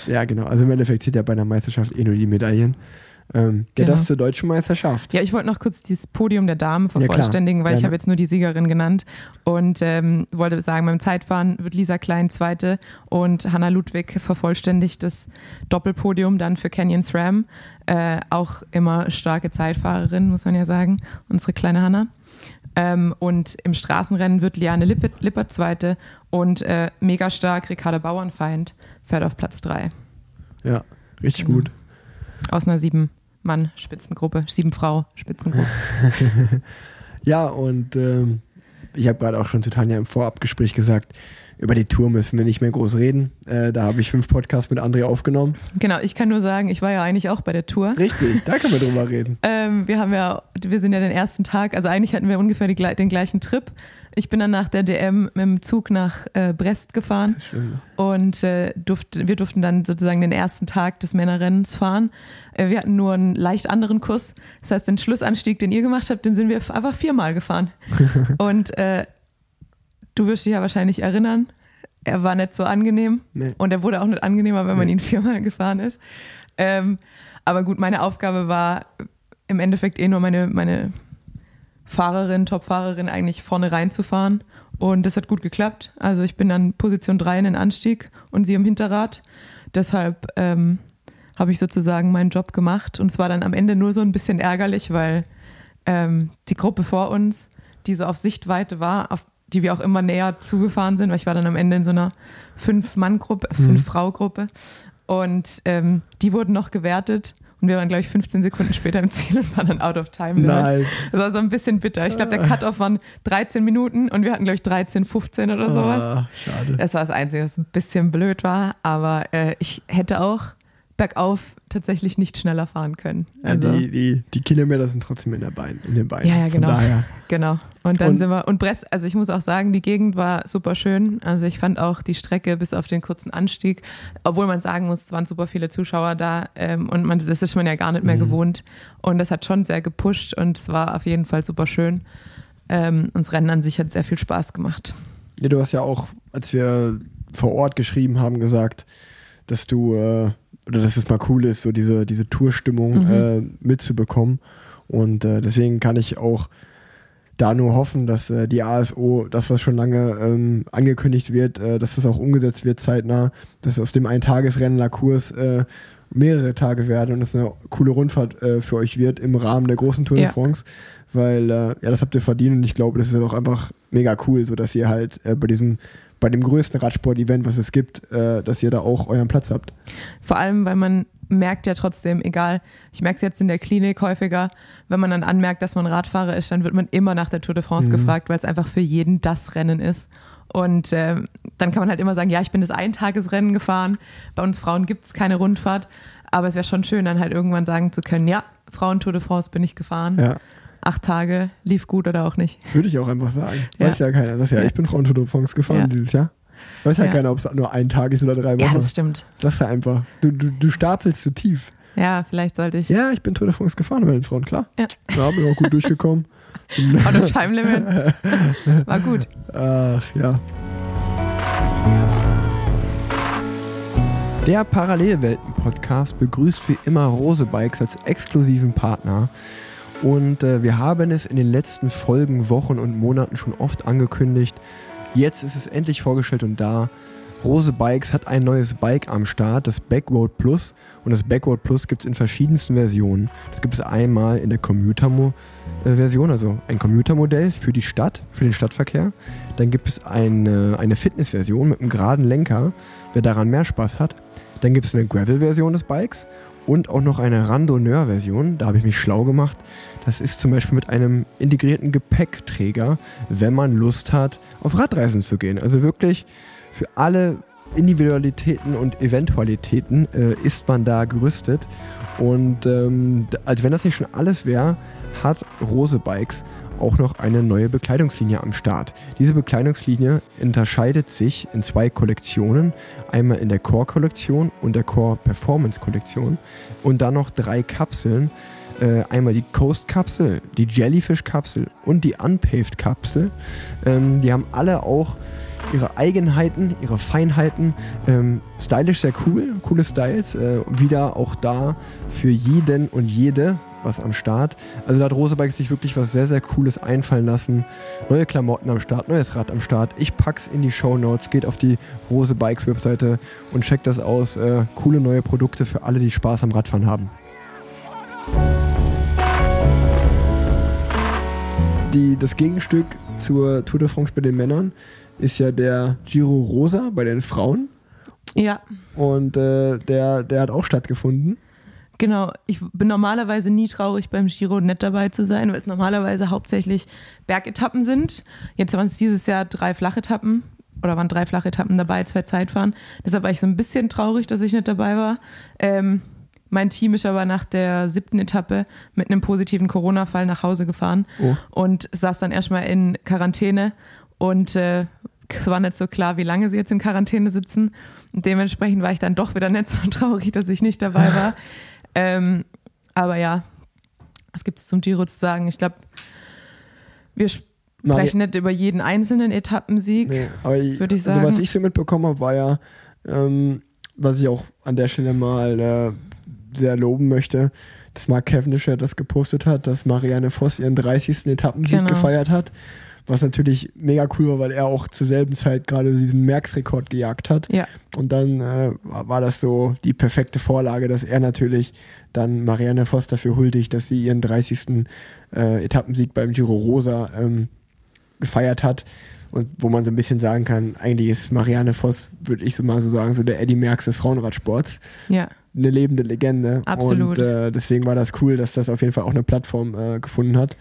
ja, genau. Also im Endeffekt zählt ja bei einer Meisterschaft eh nur die Medaillen. Ähm, ja,
Genau.
das zur deutschen Meisterschaft.
Ja, ich wollte noch kurz dieses Podium der Damen vervollständigen, weil ich
Gerne.
habe jetzt nur die Siegerin genannt und ähm, wollte sagen, beim Zeitfahren wird Lisa Klein Zweite und Hanna Ludwig vervollständigt das Doppelpodium dann für Canyon SRAM. Äh, auch immer starke Zeitfahrerin, muss man ja sagen, unsere kleine Hanna. Ähm, und im Straßenrennen wird Liane Lippert, Lippert Zweite und äh, mega stark Ricarda Bauernfeind fährt auf Platz drei
Ja, richtig
Genau.
gut.
aus einer Sieben-Mann-Spitzengruppe, Sieben-Frau-Spitzengruppe.
Ja, und ähm, ich habe gerade auch schon zu Tanja im Vorabgespräch gesagt, über die Tour müssen wir nicht mehr groß reden. Äh, da habe ich fünf Podcasts mit André aufgenommen.
Genau, ich kann nur sagen, ich war ja eigentlich auch bei der Tour.
Richtig, da können wir drüber reden.
Ähm, wir haben ja, wir sind ja den ersten Tag, also eigentlich hatten wir ungefähr die, den gleichen Trip. Ich bin dann nach der DM mit dem Zug nach äh, Brest gefahren und äh, durft, wir durften dann sozusagen den ersten Tag des Männerrennens fahren. Äh, wir hatten nur einen leicht anderen Kurs. Das heißt, den Schlussanstieg, den ihr gemacht habt, den sind wir einfach viermal gefahren. und äh, du wirst dich ja wahrscheinlich erinnern, er war nicht so angenehm.
Nee.
Und er wurde auch nicht angenehmer, wenn man
Nee.
ihn viermal gefahren ist. Ähm, aber gut, meine Aufgabe war im Endeffekt eh nur meine, meine Fahrerin, Top-Fahrerin eigentlich vorne reinzufahren. Und das hat gut geklappt. Also ich bin dann Position 3 in den Anstieg und sie im Hinterrad. Deshalb ähm, habe ich sozusagen meinen Job gemacht. Und es war dann am Ende nur so ein bisschen ärgerlich, weil ähm, die Gruppe vor uns, die so auf Sichtweite war, auf die wir auch immer näher zugefahren sind, weil ich war dann am Ende in so einer Fünf-Mann-Gruppe, Fünf-Frau-Gruppe. Und ähm, die wurden noch gewertet Und wir waren, glaube ich, 15 Sekunden später im Ziel und waren dann out of time.
Nein.
Das war so ein bisschen bitter. Ich glaube, der Cut-Off waren 13 Minuten und wir hatten, glaube ich, 13, 15 oder sowas.
Ah, schade.
Das war das Einzige, was ein bisschen blöd war. Aber äh, ich hätte auch bergauf tatsächlich nicht schneller fahren können. Also,
ja, die, die, die Kilometer sind trotzdem in, der Bein, in den Beinen.
Ja, ja, genau. genau. Und dann
Und-
sind wir, und Brest, also ich muss auch sagen, die Gegend war super schön. Also ich fand auch die Strecke bis auf den kurzen Anstieg, obwohl man sagen muss, es waren super viele Zuschauer da ähm, und man, das ist man ja gar nicht mehr
Mhm.
gewohnt. Und das hat schon sehr gepusht und es war auf jeden Fall super schön. Ähm, und das Rennen an sich hat sehr viel Spaß gemacht.
Ja, du hast ja auch, als wir vor Ort geschrieben haben, gesagt, dass du, äh, oder dass es mal cool ist, so diese, diese Tourstimmung
Mhm.
äh, mitzubekommen. Und äh, deswegen kann ich auch da nur hoffen, dass äh, die ASO, das, was schon lange ähm, angekündigt wird, äh, dass das auch umgesetzt wird zeitnah, dass aus dem Eintagesrennen La Course äh, mehrere Tage werden und es eine coole Rundfahrt äh, für euch wird im Rahmen der großen Tour de
Ja.
France, weil äh, ja, das habt ihr verdient und ich glaube, das ist ja auch einfach mega cool, so dass ihr halt äh, bei diesem bei dem größten Radsport-Event, was es gibt, äh, dass ihr da auch euren Platz habt.
Vor allem, weil man merkt ja trotzdem, egal, ich merke es jetzt in der Klinik häufiger, wenn man dann anmerkt, dass man Radfahrer ist, dann wird man immer nach der Tour de France
Mhm.
gefragt, weil es einfach für jeden das Rennen ist. Und äh, dann kann man halt immer sagen, ja, ich bin das Eintagesrennen gefahren. Bei uns Frauen gibt es keine Rundfahrt. Aber es wäre schon schön, dann halt irgendwann sagen zu können, ja, Frauen-Tour de France bin ich gefahren.
Ja,
Acht Tage, lief gut oder auch nicht.
würde ich auch einfach sagen.
Ja.
Weiß ja keiner. Das ja, ich bin Frauen Tour de France gefahren
Ja.
dieses Jahr. Weiß ja,
Ja.
keiner, ob es nur ein Tag ist oder drei
Ja,
Wochen.
das stimmt.
Sagst du einfach. Du, du, du stapelst zu tief.
Ja, vielleicht sollte ich
Ja, ich bin Tour de France gefahren bei den Frauen, klar.
Ja.
Ja, bin auch gut durchgekommen.
out of time limit. War gut.
Ach ja. Der Parallelwelten-Podcast begrüßt wie immer Rose Bikes als exklusiven Partner. Und äh, wir haben es in den letzten Folgen, Wochen und Monaten schon oft angekündigt. Jetzt ist es endlich vorgestellt und da. Rose Bikes hat ein neues Bike am Start, das Backroad Plus. Und das Backroad Plus gibt es in verschiedensten Versionen. Das gibt es einmal in der Commuter-Version, also ein Commuter-Modell für die Stadt, für den Stadtverkehr. Dann gibt es eine, eine Fitness-Version mit einem geraden Lenker, wer daran mehr Spaß hat. Dann gibt es eine Gravel-Version des Bikes und auch noch eine Randonneur-Version. Da habe ich mich schlau gemacht. Das ist zum Beispiel mit einem integrierten Gepäckträger, wenn man Lust hat, auf Radreisen zu gehen. Also wirklich für alle Individualitäten und Eventualitäten äh, ist man da gerüstet. Und ähm, als wenn das nicht schon alles wäre, hat Rose Bikes auch noch eine neue Bekleidungslinie am Start. Diese Bekleidungslinie unterscheidet sich in zwei Kollektionen. Einmal in der Core-Kollektion und der Core-Performance-Kollektion. Und dann noch drei Kapseln. Äh, einmal die Coast-Kapsel, die Jellyfish-Kapsel und die Unpaved-Kapsel. Ähm, die haben alle auch ihre Eigenheiten, ihre Feinheiten. Ähm, stylisch sehr cool, coole Styles. Äh, wieder auch da für jeden und jede was am Start. Also da hat Rosebikes sich wirklich was sehr, sehr Cooles einfallen lassen. Neue Klamotten am Start, neues Rad am Start. Ich pack's in die Show Notes, geht auf die Rose Bikes Webseite und checkt das aus. Äh, coole neue Produkte für alle, die Spaß am Radfahren haben. Die, das Gegenstück zur Tour de France bei den Männern ist ja der Giro Rosa bei den Frauen.
Ja,
Und äh, der, der hat auch stattgefunden.
Genau, ich bin normalerweise nie traurig beim Giro nicht dabei zu sein, weil es normalerweise hauptsächlich Bergetappen sind. Jetzt waren es dieses Jahr drei Flachetappen oder waren drei Flachetappen dabei, zwei Zeitfahren. Deshalb war ich so ein bisschen traurig, dass ich nicht dabei war. Ähm, mein Team ist aber nach der siebten Etappe mit einem positiven Corona-Fall nach Hause gefahren
Oh.
und saß dann erstmal in Quarantäne und äh, es war nicht so klar, wie lange sie jetzt in Quarantäne sitzen. Und dementsprechend war ich dann doch wieder nicht so traurig, dass ich nicht dabei war. ähm, aber ja, was gibt es zum Giro zu sagen? Ich glaube, wir sprechen nicht über jeden einzelnen Etappensieg.
Nee, ich,
Würde ich
Also was
sagen.
ich so mitbekommen habe, war ja, ähm, was ich auch an der Stelle mal äh, sehr loben möchte, dass Mark Cavendish ja das gepostet hat, dass Marianne Voss ihren 30. Etappensieg
Genau.
gefeiert hat. Was natürlich mega cool war, weil er auch zur selben Zeit gerade diesen Merckx-Rekord gejagt hat.
Ja,
Und dann äh, war war das so die perfekte Vorlage, dass er natürlich dann Marianne Voss dafür huldigt, dass sie ihren 30. Äh, Etappensieg beim Giro Rosa ähm, gefeiert hat. Und wo man so ein bisschen sagen kann, eigentlich ist Marianne Voss, würde ich so mal so sagen, so der Eddie Merckx des Frauenradsports.
ja,
eine lebende Legende.
Absolut.
Und äh, deswegen war das cool, dass das auf jeden Fall auch eine Plattform äh, gefunden hat.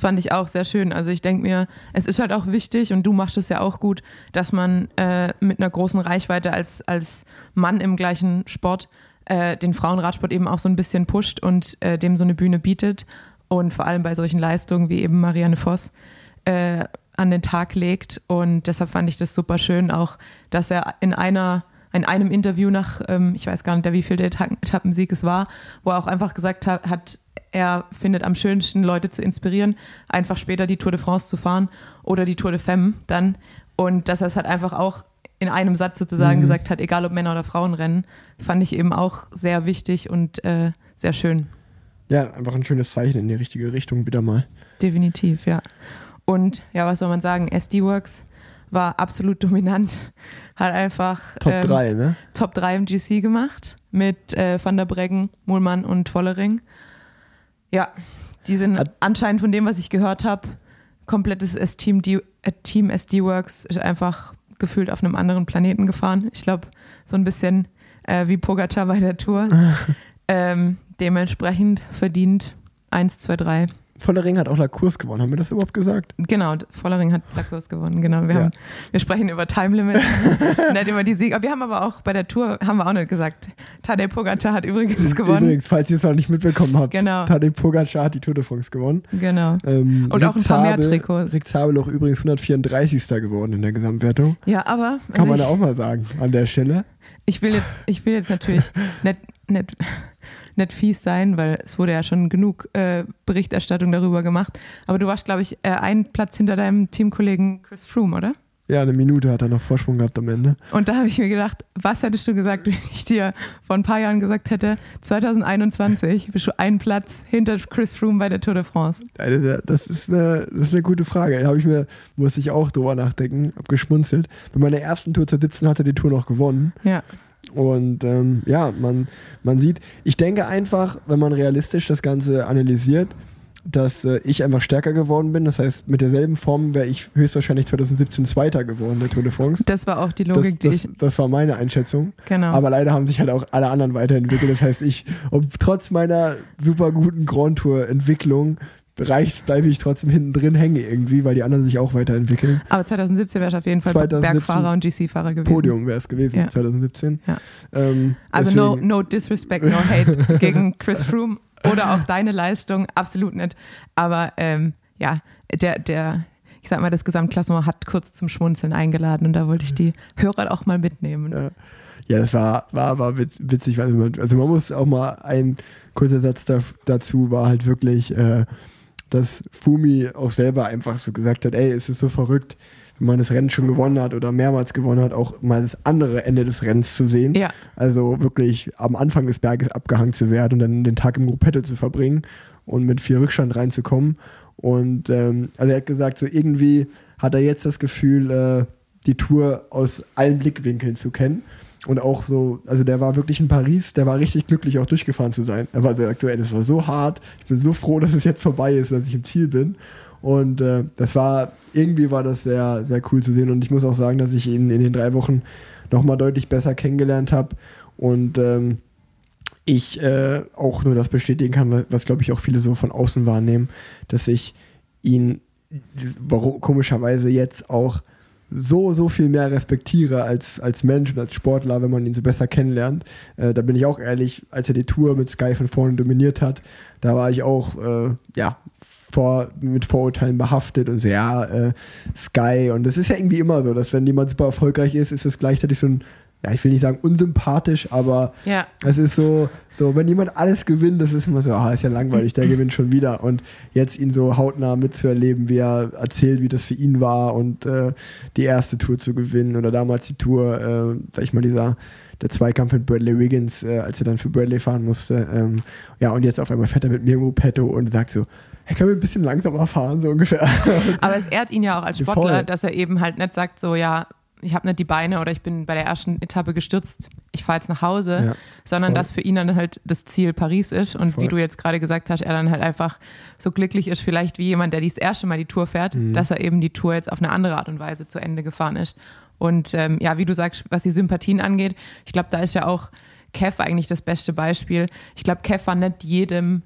Fand ich auch sehr schön. Also ich denke mir, es ist halt auch wichtig und du machst es ja auch gut, dass man äh, mit einer großen Reichweite als, als Mann im gleichen Sport äh, den Frauenradsport eben auch so ein bisschen pusht und äh, dem so eine Bühne bietet. Und vor allem bei solchen Leistungen wie eben Marianne Voss äh, an den Tag legt. Und deshalb fand ich das super schön, auch dass er in einer in einem Interview nach, ähm, ich weiß gar nicht, wie viel der Etappensieg es war, wo er auch einfach gesagt hat, hat, er findet am schönsten, Leute zu inspirieren, einfach später die Tour de France zu fahren oder die Tour de Femme dann. Und dass er es halt einfach auch in einem Satz sozusagen
Mhm.
gesagt hat, egal ob Männer oder Frauen rennen, fand ich eben auch sehr wichtig und äh, sehr schön.
Ja, einfach ein schönes Zeichen in die richtige Richtung wieder mal.
Definitiv, ja. Und ja, was soll man sagen? SD Works war absolut dominant, hat einfach
Top
ähm,
3, ne?
Top 3 im GC gemacht mit äh, Van der Breggen, Muhlmann und Vollering. Ja, die sind
Hat-
anscheinend von dem, was ich gehört habe, komplettes S- Team, D äh, Team SD Works ist einfach gefühlt auf einem anderen Planeten gefahren. Ich glaube, so ein bisschen äh, wie Pogacar bei der Tour. ähm, dementsprechend verdient 1, 2, 3.
Vollering hat auch La Kurs gewonnen. Haben wir das überhaupt gesagt?
Genau, Vollering hat Lakurs gewonnen. Genau, wir,
Ja.
haben, wir sprechen über Time Limits, nicht über die Siege. Aber wir haben aber auch bei der Tour, haben wir auch nicht gesagt, Tadej Pogacar hat übrigens gewonnen.
Übrigens, falls ihr es noch nicht mitbekommen habt,
Genau.
Tadej Pogacar hat die Tour de France gewonnen.
Genau.
Ähm,
Und auch ein
Rick
paar mehr Trikots.
Rick Zabel auch übrigens 134. geworden in der Gesamtwertung.
Ja, aber
Kann man da auch mal sagen an der Stelle.
ich, ich, will jetzt, ich will jetzt natürlich nicht, nicht, nicht fies sein, weil es wurde ja schon genug äh, Berichterstattung darüber gemacht. Aber du warst, glaube ich, äh, einen Platz hinter deinem Teamkollegen Chris Froome, oder?
Ja, eine Minute hat er noch Vorsprung gehabt am Ende.
Und da habe ich mir gedacht, was hättest du gesagt, wenn ich dir vor ein paar Jahren gesagt hätte, 2021 bist du einen Platz hinter Chris Froome bei der Tour de France.
Das ist eine, das ist eine gute Frage. Da habe ich mir, musste ich auch drüber nachdenken, hab geschmunzelt. Bei meiner ersten Tour zur 17 hat er die Tour noch gewonnen.
Ja,
Und ähm, ja, man, man sieht, ich denke einfach, wenn man realistisch das Ganze analysiert, dass äh, ich einfach stärker geworden bin. Das heißt, mit derselben Form wäre ich höchstwahrscheinlich 2017 Zweiter geworden der Tour de France.
das war auch die
Das,
Logik, die
das,
ich.
das war meine Einschätzung.
Genau.
Aber leider haben sich halt auch alle anderen weiterentwickelt. Das heißt, ich, ob trotz meiner super guten Grand Tour-Entwicklung reicht, bleibe ich trotzdem hinten drin hängen irgendwie, weil die anderen sich auch weiterentwickeln.
Aber 2017 wärst du auf jeden Fall
2017
Bergfahrer und GC-Fahrer gewesen.
Podium wäre es gewesen,
Ja.
2017.
Ja.
Ähm,
Also no, no disrespect, no hate gegen Chris Froome oder auch deine Leistung, absolut nicht. Aber ähm, ja, der, der, ich sag mal, das Gesamtklassement hat kurz zum Schmunzeln eingeladen und da wollte ich die Hörer auch mal mitnehmen.
Ja. Ja, das war, war, war witz- witzig. weil man- Also man muss auch mal ein kurzer Satz da, dazu war halt wirklich, äh, dass Fumi auch selber einfach so gesagt hat, ey, es ist so verrückt, wenn man das Rennen schon gewonnen hat oder mehrmals gewonnen hat, auch mal das andere Ende des Rennens zu sehen.
Ja,
Also wirklich am Anfang des Berges abgehangen zu werden und dann den Tag im Gruppetto zu verbringen und mit viel Rückstand reinzukommen. Und ähm, also er hat gesagt, so irgendwie hat er jetzt das Gefühl, äh, die Tour aus allen Blickwinkeln zu kennen. Und auch so, also der war wirklich in Paris, der war richtig glücklich, auch durchgefahren zu sein. Er war so aktuell, das war so hart, ich bin so froh, dass es jetzt vorbei ist, dass ich im Ziel bin. Und äh, das war, irgendwie war das sehr, sehr cool zu sehen. Und ich muss auch sagen, dass ich ihn in den drei Wochen nochmal deutlich besser kennengelernt habe. Und ähm, ich äh, auch nur das bestätigen kann, was, glaube ich auch viele so von außen wahrnehmen, dass ich ihn warum, komischerweise jetzt auch so, so viel mehr respektiere als, als Mensch und als Sportler, wenn man ihn so besser kennenlernt. Äh, da bin ich auch ehrlich, als er die Tour mit Sky von vorne dominiert hat, da war ich auch, äh, ja, vor, mit Vorurteilen behaftet und so, ja, äh, Sky. Und das ist ja irgendwie immer so, dass wenn jemand super erfolgreich ist, ist es gleichzeitig so ein, ja, ich will nicht sagen unsympathisch, aber
ja.
es ist so, so, wenn jemand alles gewinnt, das ist immer so, ah, ist ja langweilig, der gewinnt schon wieder. Und jetzt ihn so hautnah mitzuerleben, wie er erzählt, wie das für ihn war und äh, die erste Tour zu gewinnen oder damals die Tour, äh, sag ich mal, dieser der Zweikampf mit Bradley Wiggins, äh, als er dann für Bradley fahren musste. Ähm, ja, und jetzt auf einmal fährt er mit mir im Petto und sagt so, hey, können wir ein bisschen langsamer fahren, so ungefähr.
Aber es ehrt ihn ja auch als
Voll.
Sportler, dass er eben halt nicht sagt, so, ja, ich habe nicht die Beine oder ich bin bei der ersten Etappe gestürzt, ich fahre jetzt nach Hause,
Ja,
sondern
voll.
dass für ihn dann halt das Ziel Paris ist und
Voll.
wie du jetzt gerade gesagt hast, er dann halt einfach so glücklich ist, vielleicht wie jemand, der das erste Mal die Tour fährt,
Mhm.
dass er eben die Tour jetzt auf eine andere Art und Weise zu Ende gefahren ist. Und ähm, ja, wie du sagst, was die Sympathien angeht, ich glaube, da ist ja auch Kev eigentlich das beste Beispiel. Ich glaube, Kev war nicht jedem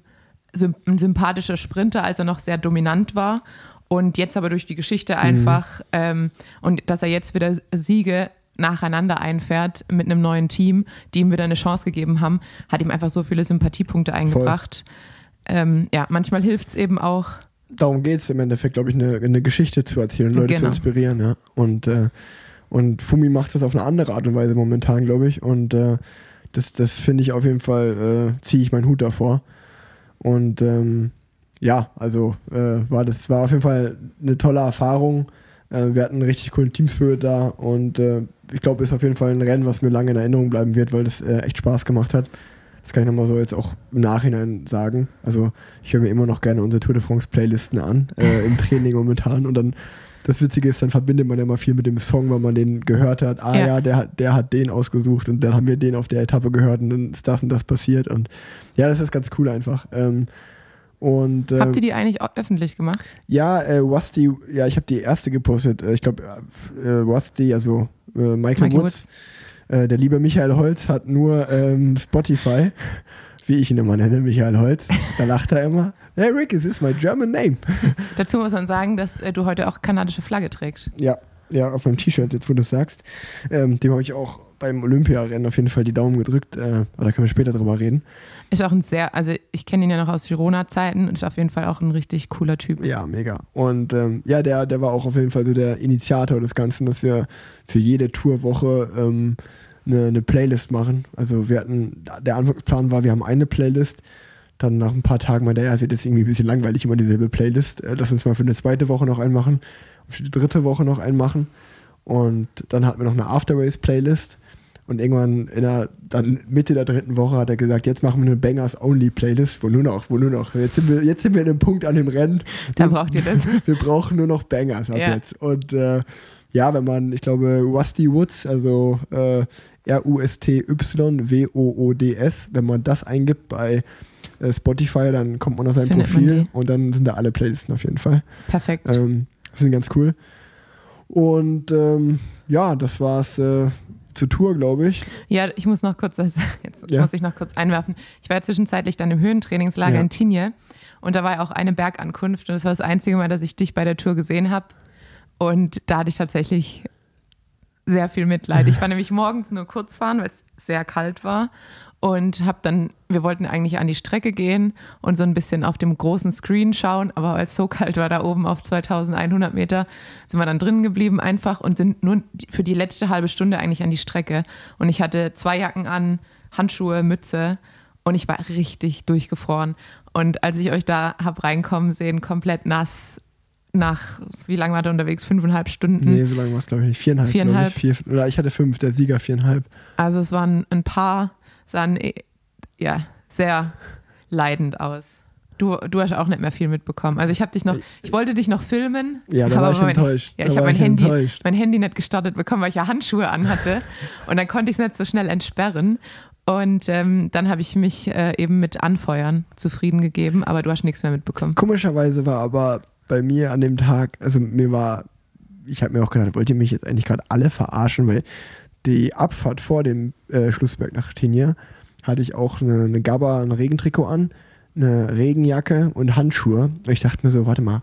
ein sympathischer Sprinter, als er noch sehr dominant war. Und jetzt aber durch die Geschichte einfach ähm, und dass er jetzt wieder Siege nacheinander einfährt mit einem neuen Team, die ihm wieder eine Chance gegeben haben, hat ihm einfach so viele Sympathiepunkte eingebracht. Ähm, ja, manchmal hilft es eben auch,
darum geht es im Endeffekt, glaube ich, eine, eine Geschichte zu erzählen, Leute zu
Genau.
inspirieren, ja. Und, äh, und Fumi macht das auf eine andere Art und Weise momentan, glaube ich. Und äh, das, das finde ich auf jeden Fall, äh, ziehe ich meinen Hut davor. Und ähm, ja, also äh, war das war auf jeden Fall eine tolle Erfahrung. Äh, wir hatten einen richtig coolen Teamspirit da und äh, ich glaube, ist auf jeden Fall ein Rennen, was mir lange in Erinnerung bleiben wird, weil das äh, echt Spaß gemacht hat. Das kann ich nochmal so jetzt auch im Nachhinein sagen. Also ich höre mir immer noch gerne unsere Tour de France Playlisten an, äh, im Training momentan. Und dann, das Witzige ist, dann verbindet man ja immer viel mit dem Song, weil man den gehört hat. Ah
Ja.
ja, der, hat- der hat den ausgesucht und dann haben wir den auf der Etappe gehört und dann ist das und das passiert. Und ja, das ist ganz cool einfach. Ähm, und äh,
habt ihr die eigentlich öffentlich gemacht?
ja, äh, Wasti, ja, ich habe die erste gepostet. Äh, ich glaube, äh, Wasti, also äh, Michael,
Michael
Woods, äh, der liebe Michael Holz hat nur ähm, Spotify, wie ich ihn immer nenne, Michael Holz. Da lacht er immer. Hey Rick, es ist my German name.
Dazu muss man sagen, dass äh, du heute auch kanadische Flagge trägst.
Ja, ja, auf meinem T-Shirt, jetzt wo du es sagst. Ähm, dem habe ich auch beim Olympiarennen auf jeden Fall die Daumen gedrückt. Äh, aber da können wir später drüber reden.
Ist auch ein sehr, also ich kenne ihn ja noch aus Girona-Zeiten und ist auf jeden Fall auch ein richtig cooler Typ.
Ja, mega. Und ähm, ja, der, der war auch auf jeden Fall so der Initiator des Ganzen, dass wir für jede Tourwoche ähm, eine, eine Playlist machen. Also wir hatten, der Anfangsplan war, wir haben eine Playlist. Dann nach ein paar Tagen meinte er, es wird jetzt irgendwie ein bisschen langweilig, immer dieselbe Playlist. Äh, lass uns mal für eine zweite Woche noch einen machen, für die dritte Woche noch einen machen. Und dann hatten wir noch eine After-Race-Playlist. Und irgendwann in der dann Mitte der dritten Woche hat er gesagt, jetzt machen wir eine Bangers-Only-Playlist, wo nur noch, wo nur noch, jetzt sind wir, jetzt sind wir in dem Punkt an dem Rennen,
Da braucht ihr das.
wir brauchen nur noch Bangers ab
Ja.
jetzt. Und äh, ja, wenn man, ich glaube, Rusty Woods, also äh, R-U-S-T-Y-W-O-O-D-S, wenn man das eingibt bei äh, Spotify, dann kommt man auf sein
Findet
Profil und dann sind da alle Playlisten auf jeden Fall.
Perfekt.
Ähm, das sind ganz cool. Und ähm, ja, das war's äh, zur Tour, glaube ich.
Ja, ich muss noch kurz, das, jetzt
Ja.
muss ich noch kurz einwerfen. Ich war ja zwischenzeitlich dann im Höhentrainingslager
Ja.
in Tinje und da war ja auch eine Bergankunft und das war das einzige Mal, dass ich dich bei der Tour gesehen habe. Und da hatte ich tatsächlich sehr viel Mitleid. Ich war nämlich morgens nur kurz fahren, weil es sehr kalt war und habe dann, wir wollten eigentlich an die Strecke gehen und so ein bisschen auf dem großen Screen schauen, aber weil es so kalt war da oben auf 2100 Meter, sind wir dann drin geblieben einfach und sind nur für die letzte halbe Stunde eigentlich an die Strecke. Und ich hatte zwei Jacken an, Handschuhe, Mütze und ich war richtig durchgefroren. Und als ich euch da hab reinkommen sehen, komplett nass, nach, wie lange war der unterwegs? Fünfeinhalb Stunden.
Nee, so lange war es, glaube ich, nicht. Viereinhalb.
Viereinhalb.
Ich. Vier, oder ich hatte fünf, der Sieger viereinhalb.
Also es waren ein paar, sahen eh, ja, sehr leidend aus. Du, du hast auch nicht mehr viel mitbekommen. Also ich habe dich noch, ich wollte dich noch filmen.
Ja, da war ich
mein,
enttäuscht.
Ja, ich habe mein Handy,
enttäuscht.
mein Handy nicht gestartet bekommen, weil ich ja Handschuhe anhatte. Und dann konnte ich es nicht so schnell entsperren. Und ähm, dann habe ich mich äh, eben mit Anfeuern zufrieden gegeben, aber du hast nichts mehr mitbekommen.
Komischerweise war aber bei mir an dem Tag, also mir war, ich habe mir auch gedacht, wollt ihr mich jetzt eigentlich gerade alle verarschen, weil die Abfahrt vor dem äh, Schlussberg nach Tenier hatte ich auch eine, eine Gabba, ein Regentrikot an, eine Regenjacke und Handschuhe. Und ich dachte mir so, warte mal,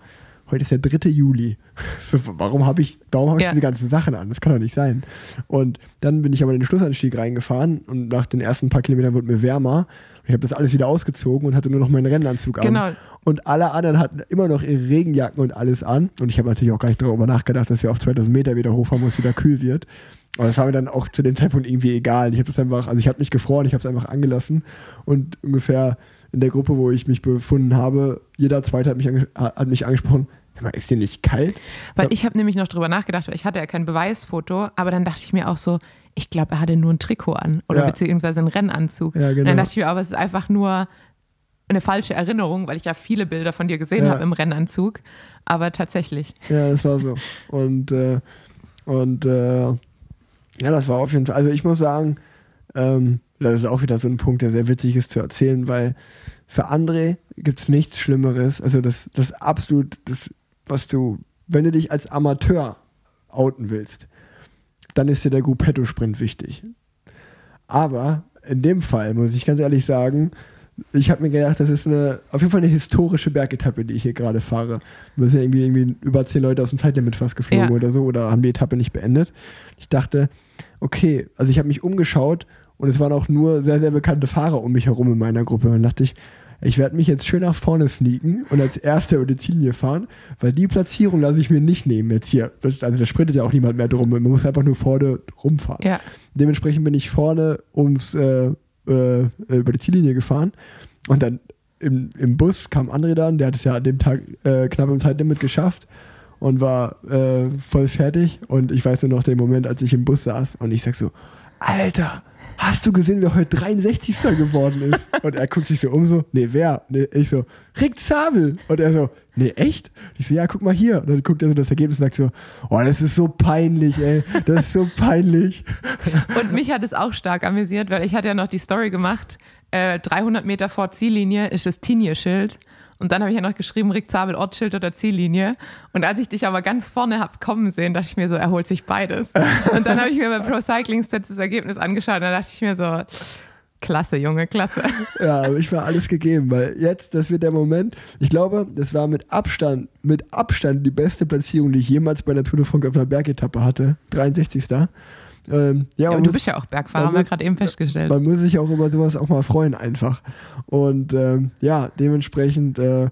heute ist der 3. Juli. So, warum habe ich, warum habe ich
Ja.
diese ganzen Sachen an? Das kann doch nicht sein. Und dann bin ich aber in den Schlussanstieg reingefahren und nach den ersten paar Kilometern wurde mir wärmer. Und ich habe das alles wieder ausgezogen und hatte nur noch meinen Rennanzug an.
Genau.
Und alle anderen hatten immer noch ihre Regenjacken und alles an. Und ich habe natürlich auch gar nicht darüber nachgedacht, dass wir auf 2000 Meter wieder hochfahren, wo es wieder kühl wird. Aber das war mir dann auch zu dem Zeitpunkt irgendwie egal. Ich habe das einfach, also ich habe mich gefroren, ich habe es einfach angelassen. Und ungefähr in der Gruppe, wo ich mich befunden habe, jeder Zweite hat mich, hat mich angesprochen, ist dir nicht kalt?
Weil ich habe nämlich noch drüber nachgedacht, weil ich hatte ja kein Beweisfoto, aber dann dachte ich mir auch so, ich glaube, er hatte nur ein Trikot an oder
Ja.
beziehungsweise einen Rennanzug.
Ja,
Und
genau.
dann dachte ich mir, aber es ist einfach nur eine falsche Erinnerung, weil ich ja viele Bilder von dir gesehen
Ja.
habe im Rennanzug. Aber tatsächlich.
Ja, das war so. Und, äh, und äh, ja, das war auf jeden Fall. Also ich muss sagen, ähm, das ist auch wieder so ein Punkt, der sehr witzig ist zu erzählen, weil für André gibt es nichts Schlimmeres. Also das, das absolut, das, was du, wenn du dich als Amateur outen willst, dann ist dir der Gruppetto-Sprint wichtig. Aber in dem Fall muss ich ganz ehrlich sagen, ich habe mir gedacht, das ist eine, auf jeden Fall eine historische Bergetappe, die ich hier gerade fahre. Da sind ja irgendwie, irgendwie über zehn Leute aus dem Zeitlimit fast geflogen
Ja.
oder so oder haben die Etappe nicht beendet. Ich dachte, okay, also ich habe mich umgeschaut und es waren auch nur sehr, sehr bekannte Fahrer um mich herum in meiner Gruppe. Und dann dachte ich, ich werde mich jetzt schön nach vorne sneaken und als Erster über die Ziellinie fahren, weil die Platzierung lasse ich mir nicht nehmen jetzt hier. Also da sprintet ja auch niemand mehr drum. Man muss einfach nur vorne rumfahren.
Ja.
Dementsprechend bin ich vorne ums äh, äh, über die Ziellinie gefahren und dann im, im Bus kam André dann, der hat es ja an dem Tag äh, knapp im Zeitlimit geschafft und war äh, voll fertig und ich weiß nur noch den Moment, als ich im Bus saß und ich sag so, Alter, hast du gesehen, wer heute 63. geworden ist? Und er guckt sich so um so, nee, wer? Nee, ich so, Rick Zabel. Und er so, nee, echt? Ich so, ja, guck mal hier. Und dann guckt er so das Ergebnis und sagt so, oh, das ist so peinlich, ey. Das ist so peinlich.
Und mich hat es auch stark amüsiert, weil ich hatte ja noch die Story gemacht, äh, 300 Meter vor Ziellinie ist das Tinje-Schild. Und dann habe ich ja noch geschrieben, Rick Zabel, Ortsschild oder Ziellinie. Und als ich dich aber ganz vorne habe kommen sehen, dachte ich mir so, er holt sich beides. Und dann habe ich mir bei Pro Cycling Stats das Ergebnis angeschaut und dann dachte ich mir so, klasse, Junge, klasse.
Ja, ich war alles gegeben, weil jetzt, das wird der Moment. Ich glaube, das war mit Abstand, mit Abstand die beste Platzierung, die ich jemals bei der Tour de France auf einer Bergetappe hatte. 63. Ähm, ja,
Ja, und du bist ja auch Bergfahrer, haben wir gerade eben festgestellt.
Man muss sich auch über sowas auch mal freuen einfach. Und ähm, ja, dementsprechend äh,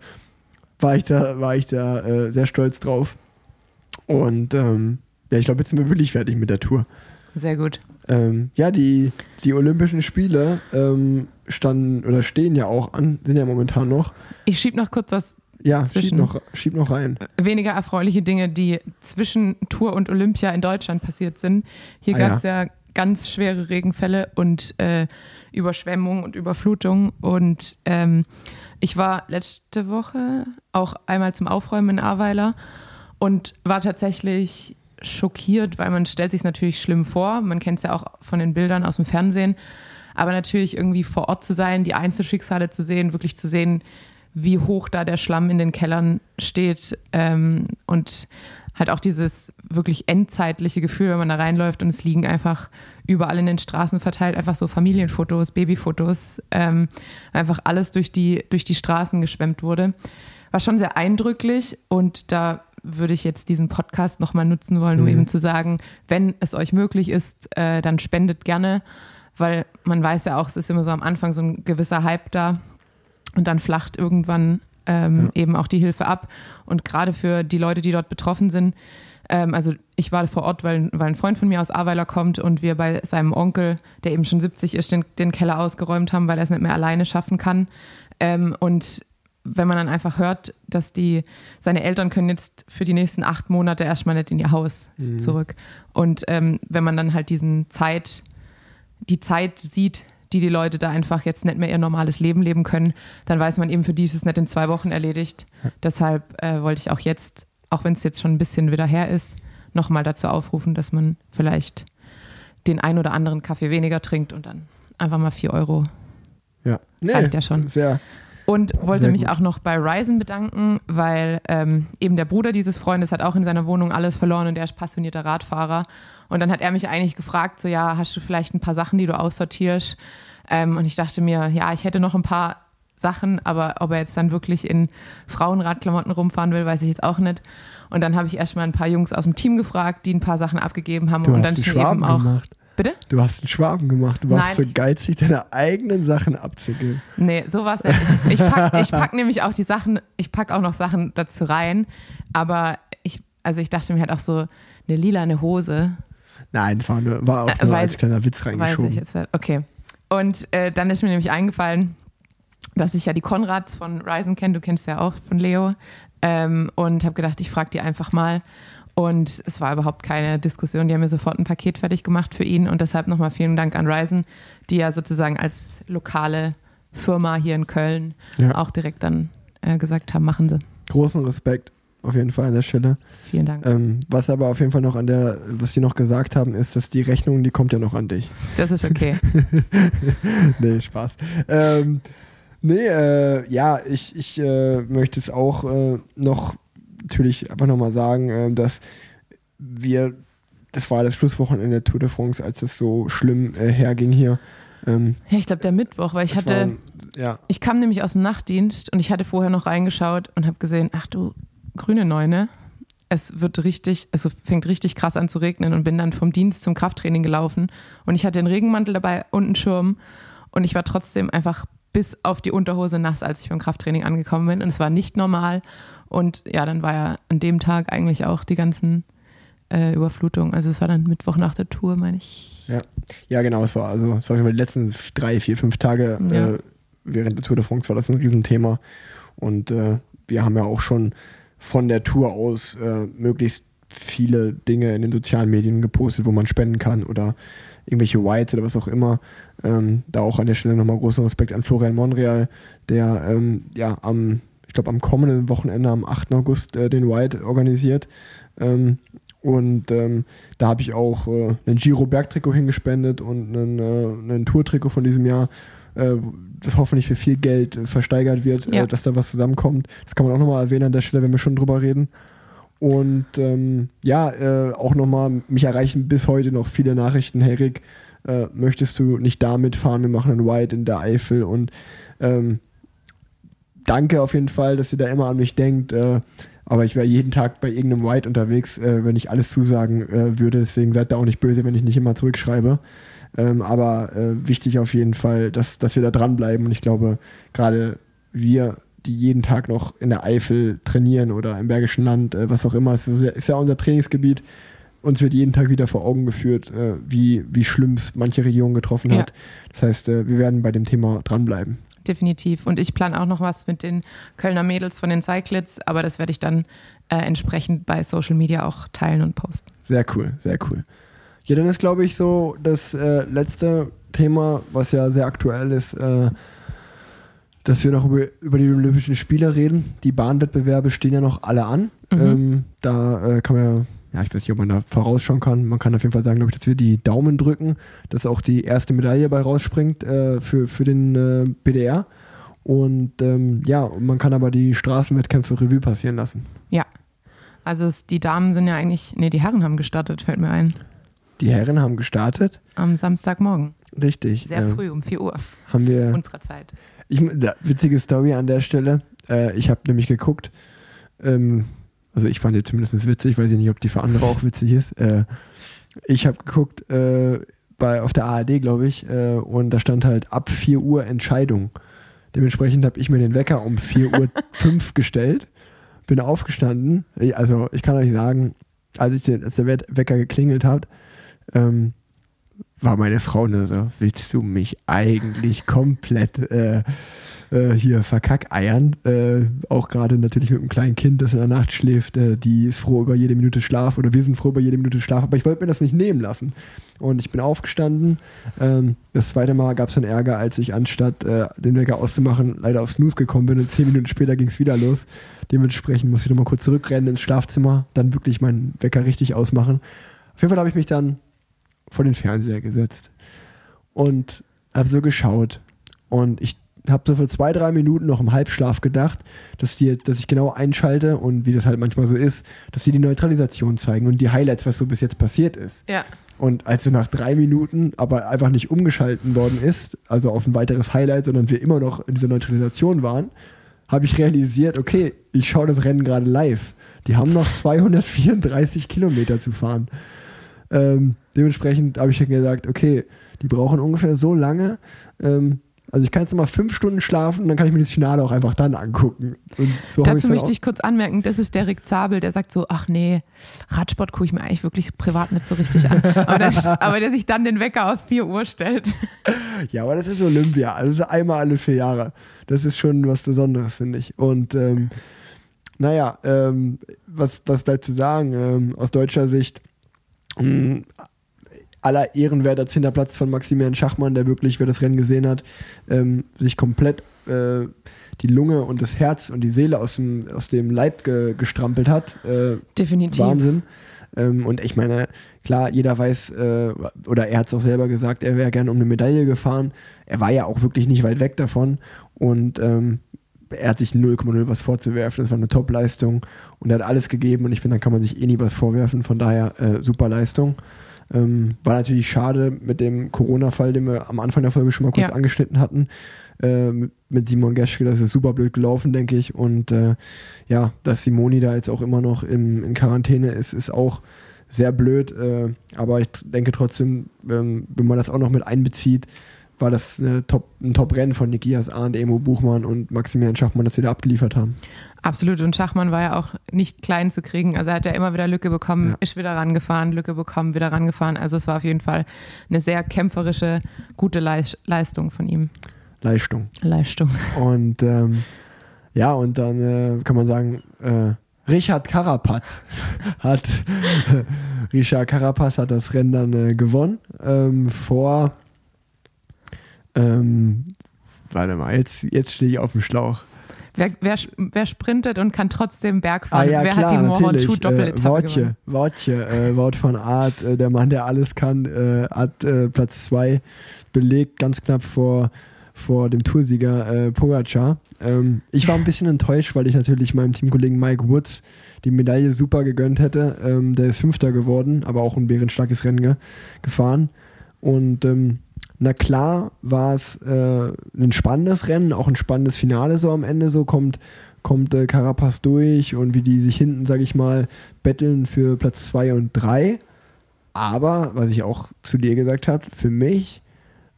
war ich da, war ich da äh, sehr stolz drauf. Und ähm, ja, ich glaube, jetzt sind wir wirklich fertig mit der Tour.
Sehr gut.
Ähm, ja, die, die Olympischen Spiele ähm, standen oder stehen ja auch an, sind ja momentan noch.
Ich schieb noch kurz das
Ja, schieb noch, schieb noch rein.
weniger erfreuliche Dinge, die zwischen Tour und Olympia in Deutschland passiert sind. Hier
Ah,
gab es ja. ganz schwere Regenfälle und äh, Überschwemmungen und Überflutungen. Und ähm, ich war letzte Woche auch einmal zum Aufräumen in Ahrweiler und war tatsächlich schockiert, weil man stellt sich natürlich schlimm vor. Man kennt es ja auch von den Bildern aus dem Fernsehen. Aber natürlich irgendwie vor Ort zu sein, die Einzelschicksale zu sehen, wirklich zu sehen, wie hoch da der Schlamm in den Kellern steht ähm, und halt auch dieses wirklich endzeitliche Gefühl, wenn man da reinläuft und es liegen einfach überall in den Straßen verteilt einfach so Familienfotos, Babyfotos, ähm, einfach alles durch die, durch die Straßen geschwemmt wurde. War schon sehr eindrücklich und da würde ich jetzt diesen Podcast nochmal nutzen wollen, um
Mhm.
eben zu sagen, wenn es euch möglich ist, äh, dann spendet gerne, weil man weiß ja auch, es ist immer so am Anfang so ein gewisser Hype da und dann flacht irgendwann ähm, eben auch die Hilfe ab. Und gerade für die Leute, die dort betroffen sind, ähm, also ich war vor Ort, weil, weil ein Freund von mir aus Ahrweiler kommt und wir bei seinem Onkel, der eben schon 70 ist, den, den Keller ausgeräumt haben, weil er es nicht mehr alleine schaffen kann. Ähm, und wenn man dann einfach hört, dass die, seine Eltern können jetzt für die nächsten acht Monate erstmal nicht in ihr Haus
Mhm.
zurück. Und ähm, wenn man dann halt diesen Zeit, die Zeit sieht, die die Leute da einfach jetzt nicht mehr ihr normales Leben leben können, dann weiß man eben, für die ist es nicht in zwei Wochen erledigt. Deshalb äh, wollte ich auch jetzt, auch wenn es jetzt schon ein bisschen wieder her ist, nochmal dazu aufrufen, dass man vielleicht den ein oder anderen Kaffee weniger trinkt und dann einfach mal vier Euro.
Ja, nee,
Reicht ja schon.
Sehr,
Und wollte mich auch noch bei Ryzen bedanken, weil ähm, eben der Bruder dieses Freundes hat auch in seiner Wohnung alles verloren und der ist passionierter Radfahrer. Und dann hat er mich eigentlich gefragt, so ja, hast du vielleicht ein paar Sachen, die du aussortierst? Ähm, und ich dachte mir, ja, ich hätte noch ein paar Sachen, aber ob er jetzt dann wirklich in Frauenradklamotten rumfahren will, weiß ich jetzt auch nicht. Und dann habe ich erstmal ein paar Jungs aus dem Team gefragt, die ein paar Sachen abgegeben haben.
du
und dann mir
Schwaben
eben auch.
gemacht.
Bitte?
Du hast einen Schwaben gemacht. Du warst
Nein.
so geizig, deine eigenen Sachen abzugeben.
Nee, sowas nicht. Ich, ich pack, ich pack nämlich auch die Sachen, ich pack auch noch Sachen dazu rein, aber ich, also ich dachte mir halt auch so, eine lilane Hose,
Nein, das war, nur, war auch
Äh,
nur
weiß-
als kleiner Witz
weiß
reingeschoben.
ich jetzt nicht. Okay. Und äh, dann ist mir nämlich eingefallen, dass ich ja die Konrads von Ryzen kenne, du kennst ja auch von Leo, ähm, und habe gedacht, ich frage die einfach mal. Und es war überhaupt keine Diskussion. Die haben mir sofort ein Paket fertig gemacht für ihn. Und deshalb nochmal vielen Dank an Ryzen, die ja sozusagen als lokale Firma hier in Köln
Ja.
auch direkt dann äh, gesagt haben, machen sie.
Großen Respekt auf jeden Fall an der Stelle.
Vielen Dank.
Ähm, was aber auf jeden Fall noch an der, was die noch gesagt haben, ist, dass die Rechnung, die kommt ja noch an dich.
Das ist okay.
nee, Spaß. Ähm, nee, äh, ja, ich, ich äh, möchte es auch äh, noch natürlich einfach nochmal sagen, äh, dass wir, das war das Schlusswochenende der Tour de France, als es so schlimm äh, herging hier. Ähm,
Ja, ich glaube der Mittwoch, weil ich hatte,
waren- ja,
ich kam nämlich aus dem Nachtdienst und ich hatte vorher noch reingeschaut und habe gesehen, ach du grüne Neune, es wird richtig, es fängt richtig krass an zu regnen und bin dann vom Dienst zum Krafttraining gelaufen und ich hatte einen Regenmantel dabei und einen Schirm und ich war trotzdem einfach bis auf die Unterhose nass, als ich beim Krafttraining angekommen bin und es war nicht normal und ja, dann war ja an dem Tag eigentlich auch die ganzen äh, Überflutungen, also es war dann Mittwoch nach der Tour, meine ich.
ja. ja, genau, es war also, es war die letzten drei, vier, fünf Tage
Ja.
äh, während der Tour de France war das ein Riesenthema. Und äh, wir haben ja auch schon von der Tour aus äh, möglichst viele Dinge in den sozialen Medien gepostet, wo man spenden kann oder irgendwelche Whites oder was auch immer. Ähm, da auch an der Stelle nochmal großen Respekt an Florian Monreal, der ähm, ja am, ich glaube am kommenden Wochenende, am 8. August, äh, den White organisiert. Ähm, und ähm, da habe ich auch äh, ein Giro-Bergtrikot hingespendet und ein, äh, ein Tour-Trikot von diesem Jahr, äh, das hoffentlich für viel Geld äh, versteigert wird,
Ja.
äh, dass da was zusammenkommt. Das kann man auch nochmal erwähnen an der Stelle, wenn wir schon drüber reden. Und ähm, ja, äh, auch nochmal, mich erreichen bis heute noch viele Nachrichten. Hey Rick, äh, möchtest du nicht da mitfahren? Wir machen einen White in der Eifel und ähm, danke auf jeden Fall, dass ihr da immer an mich denkt. Äh, aber ich wäre jeden Tag bei irgendeinem White unterwegs, äh, wenn ich alles zusagen äh, würde. Deswegen seid da auch nicht böse, wenn ich nicht immer zurückschreibe. Ähm, aber äh, wichtig auf jeden Fall, dass, dass wir da dranbleiben. Und ich glaube, gerade wir, die jeden Tag noch in der Eifel trainieren oder im Bergischen Land, äh, was auch immer, ist, ja- ist ja unser Trainingsgebiet. Uns wird jeden Tag wieder vor Augen geführt, äh, wie, wie schlimm es manche Regionen getroffen
Ja.
hat. Das heißt, wir werden bei dem Thema dranbleiben.
Definitiv. Und ich plane auch noch was mit den Kölner Mädels von den Cyclids, aber das werde ich dann äh, entsprechend bei Social Media auch teilen und posten.
Sehr cool, sehr cool. Ja, dann ist, glaube ich, so das äh, letzte Thema, was ja sehr aktuell ist, äh, dass wir noch über, über die Olympischen Spiele reden. Die Bahnwettbewerbe stehen ja noch alle an.
Mhm.
Ähm, da äh, kann man ja, ja, ich weiß nicht, ob man da vorausschauen kann. Man kann auf jeden Fall sagen, glaube ich, dass wir die Daumen drücken, dass auch die erste Medaille bei rausspringt äh, für, für den äh, BDR. Und ähm, ja, man kann aber die Straßenwettkämpfe Revue passieren lassen.
Ja. Also es, die Damen sind ja eigentlich, nee, die Herren haben gestartet, fällt mir ein.
Die Herren haben gestartet.
Am Samstagmorgen.
Richtig.
Sehr
äh,
früh, um 4 Uhr
Haben wir.
unserer Zeit.
Ich, da, witzige Story an der Stelle. Äh, ich habe nämlich geguckt, ähm, also ich fand sie zumindest witzig, weiß ich nicht, ob die für andere auch witzig ist. Äh, ich habe geguckt äh, bei, auf der ARD, glaube ich, äh, und da stand halt ab 4 Uhr Entscheidung. Dementsprechend habe ich mir den Wecker um 4 Uhr 5 gestellt, bin aufgestanden. Also ich kann euch sagen, als, ich den, als der Wecker geklingelt hat, ähm, war meine Frau nur so, willst du mich eigentlich komplett äh, hier verkackeiern? Äh, auch gerade natürlich mit einem kleinen Kind, das in der Nacht schläft, äh, die ist froh über jede Minute Schlaf oder wir sind froh über jede Minute Schlaf, aber ich wollte mir das nicht nehmen lassen. Und ich bin aufgestanden. Ähm, das zweite Mal gab es dann Ärger, als ich anstatt äh, den Wecker auszumachen, leider auf Snooze gekommen bin und zehn Minuten später ging es wieder los. Dementsprechend musste ich nochmal kurz zurückrennen ins Schlafzimmer, dann wirklich meinen Wecker richtig ausmachen. Auf jeden Fall habe ich mich dann vor den Fernseher gesetzt und habe so geschaut. Und ich habe so für zwei, drei Minuten noch im Halbschlaf gedacht, dass, die, dass ich genau einschalte und wie das halt manchmal so ist, dass sie die Neutralisation zeigen und die Highlights, was so bis jetzt passiert ist.
Ja.
Und als sie nach drei Minuten aber einfach nicht umgeschalten worden ist, also auf ein weiteres Highlight, sondern wir immer noch in dieser Neutralisation waren, habe ich realisiert, okay, ich schaue das Rennen gerade live. Die haben noch 234 Kilometer zu fahren. Ähm, dementsprechend habe ich dann gesagt, okay, die brauchen ungefähr so lange. Ähm, also ich kann jetzt mal fünf Stunden schlafen, dann kann ich mir das Finale auch einfach dann angucken. Und so
Dazu
dann
möchte ich kurz anmerken, das ist der Rick Zabel, der sagt so, ach nee, Radsport gucke ich mir eigentlich wirklich privat nicht so richtig an. Aber der, aber der sich dann den Wecker auf 4 Uhr stellt.
Ja, aber das ist Olympia. Also einmal alle vier Jahre. Das ist schon was Besonderes, finde ich. Und ähm, naja, ähm, was, was bleibt zu sagen? Ähm, aus deutscher Sicht mh, aller ehrenwerter zehnter Platz von Maximilian Schachmann, der wirklich, wer das Rennen gesehen hat, ähm, sich komplett äh, die Lunge und das Herz und die Seele aus dem, aus dem Leib ge gestrampelt hat. Äh,
Definitiv.
Wahnsinn. Ähm, und ich meine, klar, jeder weiß, äh, oder er hat es auch selber gesagt, er wäre gerne um eine Medaille gefahren. Er war ja auch wirklich nicht weit weg davon. Und ähm, er hat sich 0,0 was vorzuwerfen. Das war eine Top-Leistung. Und er hat alles gegeben. Und ich finde, da kann man sich eh nie was vorwerfen. Von daher, äh, super Leistung. Ähm, war natürlich schade mit dem Corona-Fall, den wir am Anfang der Folge schon mal kurz
Ja.
angeschnitten hatten. Äh, mit- Simon Geschke, das ist super blöd gelaufen, denke ich. Und äh, ja, dass Simoni da jetzt auch immer noch im, in Quarantäne ist, ist auch sehr blöd. Äh, aber ich denke trotzdem, ähm, wenn man das auch noch mit einbezieht, war das Top, ein Top-Rennen von Nikias Arndt, Emo Buchmann und Maximilian Schachmann, das sie da abgeliefert haben.
Absolut. Und Schachmann war ja auch nicht klein zu kriegen. Also er hat ja immer wieder Lücke bekommen,
Ja.
ist wieder rangefahren, Lücke bekommen, wieder rangefahren. Also es war auf jeden Fall eine sehr kämpferische, gute Leis- Leistung von ihm.
Leistung.
Leistung.
Und ähm, ja, und dann äh, kann man sagen, äh, Richard Carapaz hat Richard Carapaz hat das Rennen dann äh, gewonnen ähm, vor ähm, warte mal, jetzt, jetzt stehe ich auf dem Schlauch.
Wer, wer, wer sprintet und kann trotzdem Berg fahren? wer
Ah, klar,
hat die Mohorn Schuh
natürlich. Äh,
Doppeletappe
Wortje? Wortje, äh, Wort von Art, äh, der Mann, der alles kann, äh, hat äh, Platz 2 belegt, ganz knapp vor, vor dem Toursieger äh, Pogacar. Ähm, ich war ein bisschen enttäuscht, weil ich natürlich meinem Teamkollegen Mike Woods die Medaille super gegönnt hätte. Ähm, der ist Fünfter geworden, aber auch ein bärenstarkes Rennen ge gefahren. Und ähm, na klar war es äh, ein spannendes Rennen, auch ein spannendes Finale so am Ende. So kommt, kommt äh, Carapaz durch und wie die sich hinten, sage ich mal, betteln für Platz 2 und 3. Aber, was ich auch zu dir gesagt habe, für mich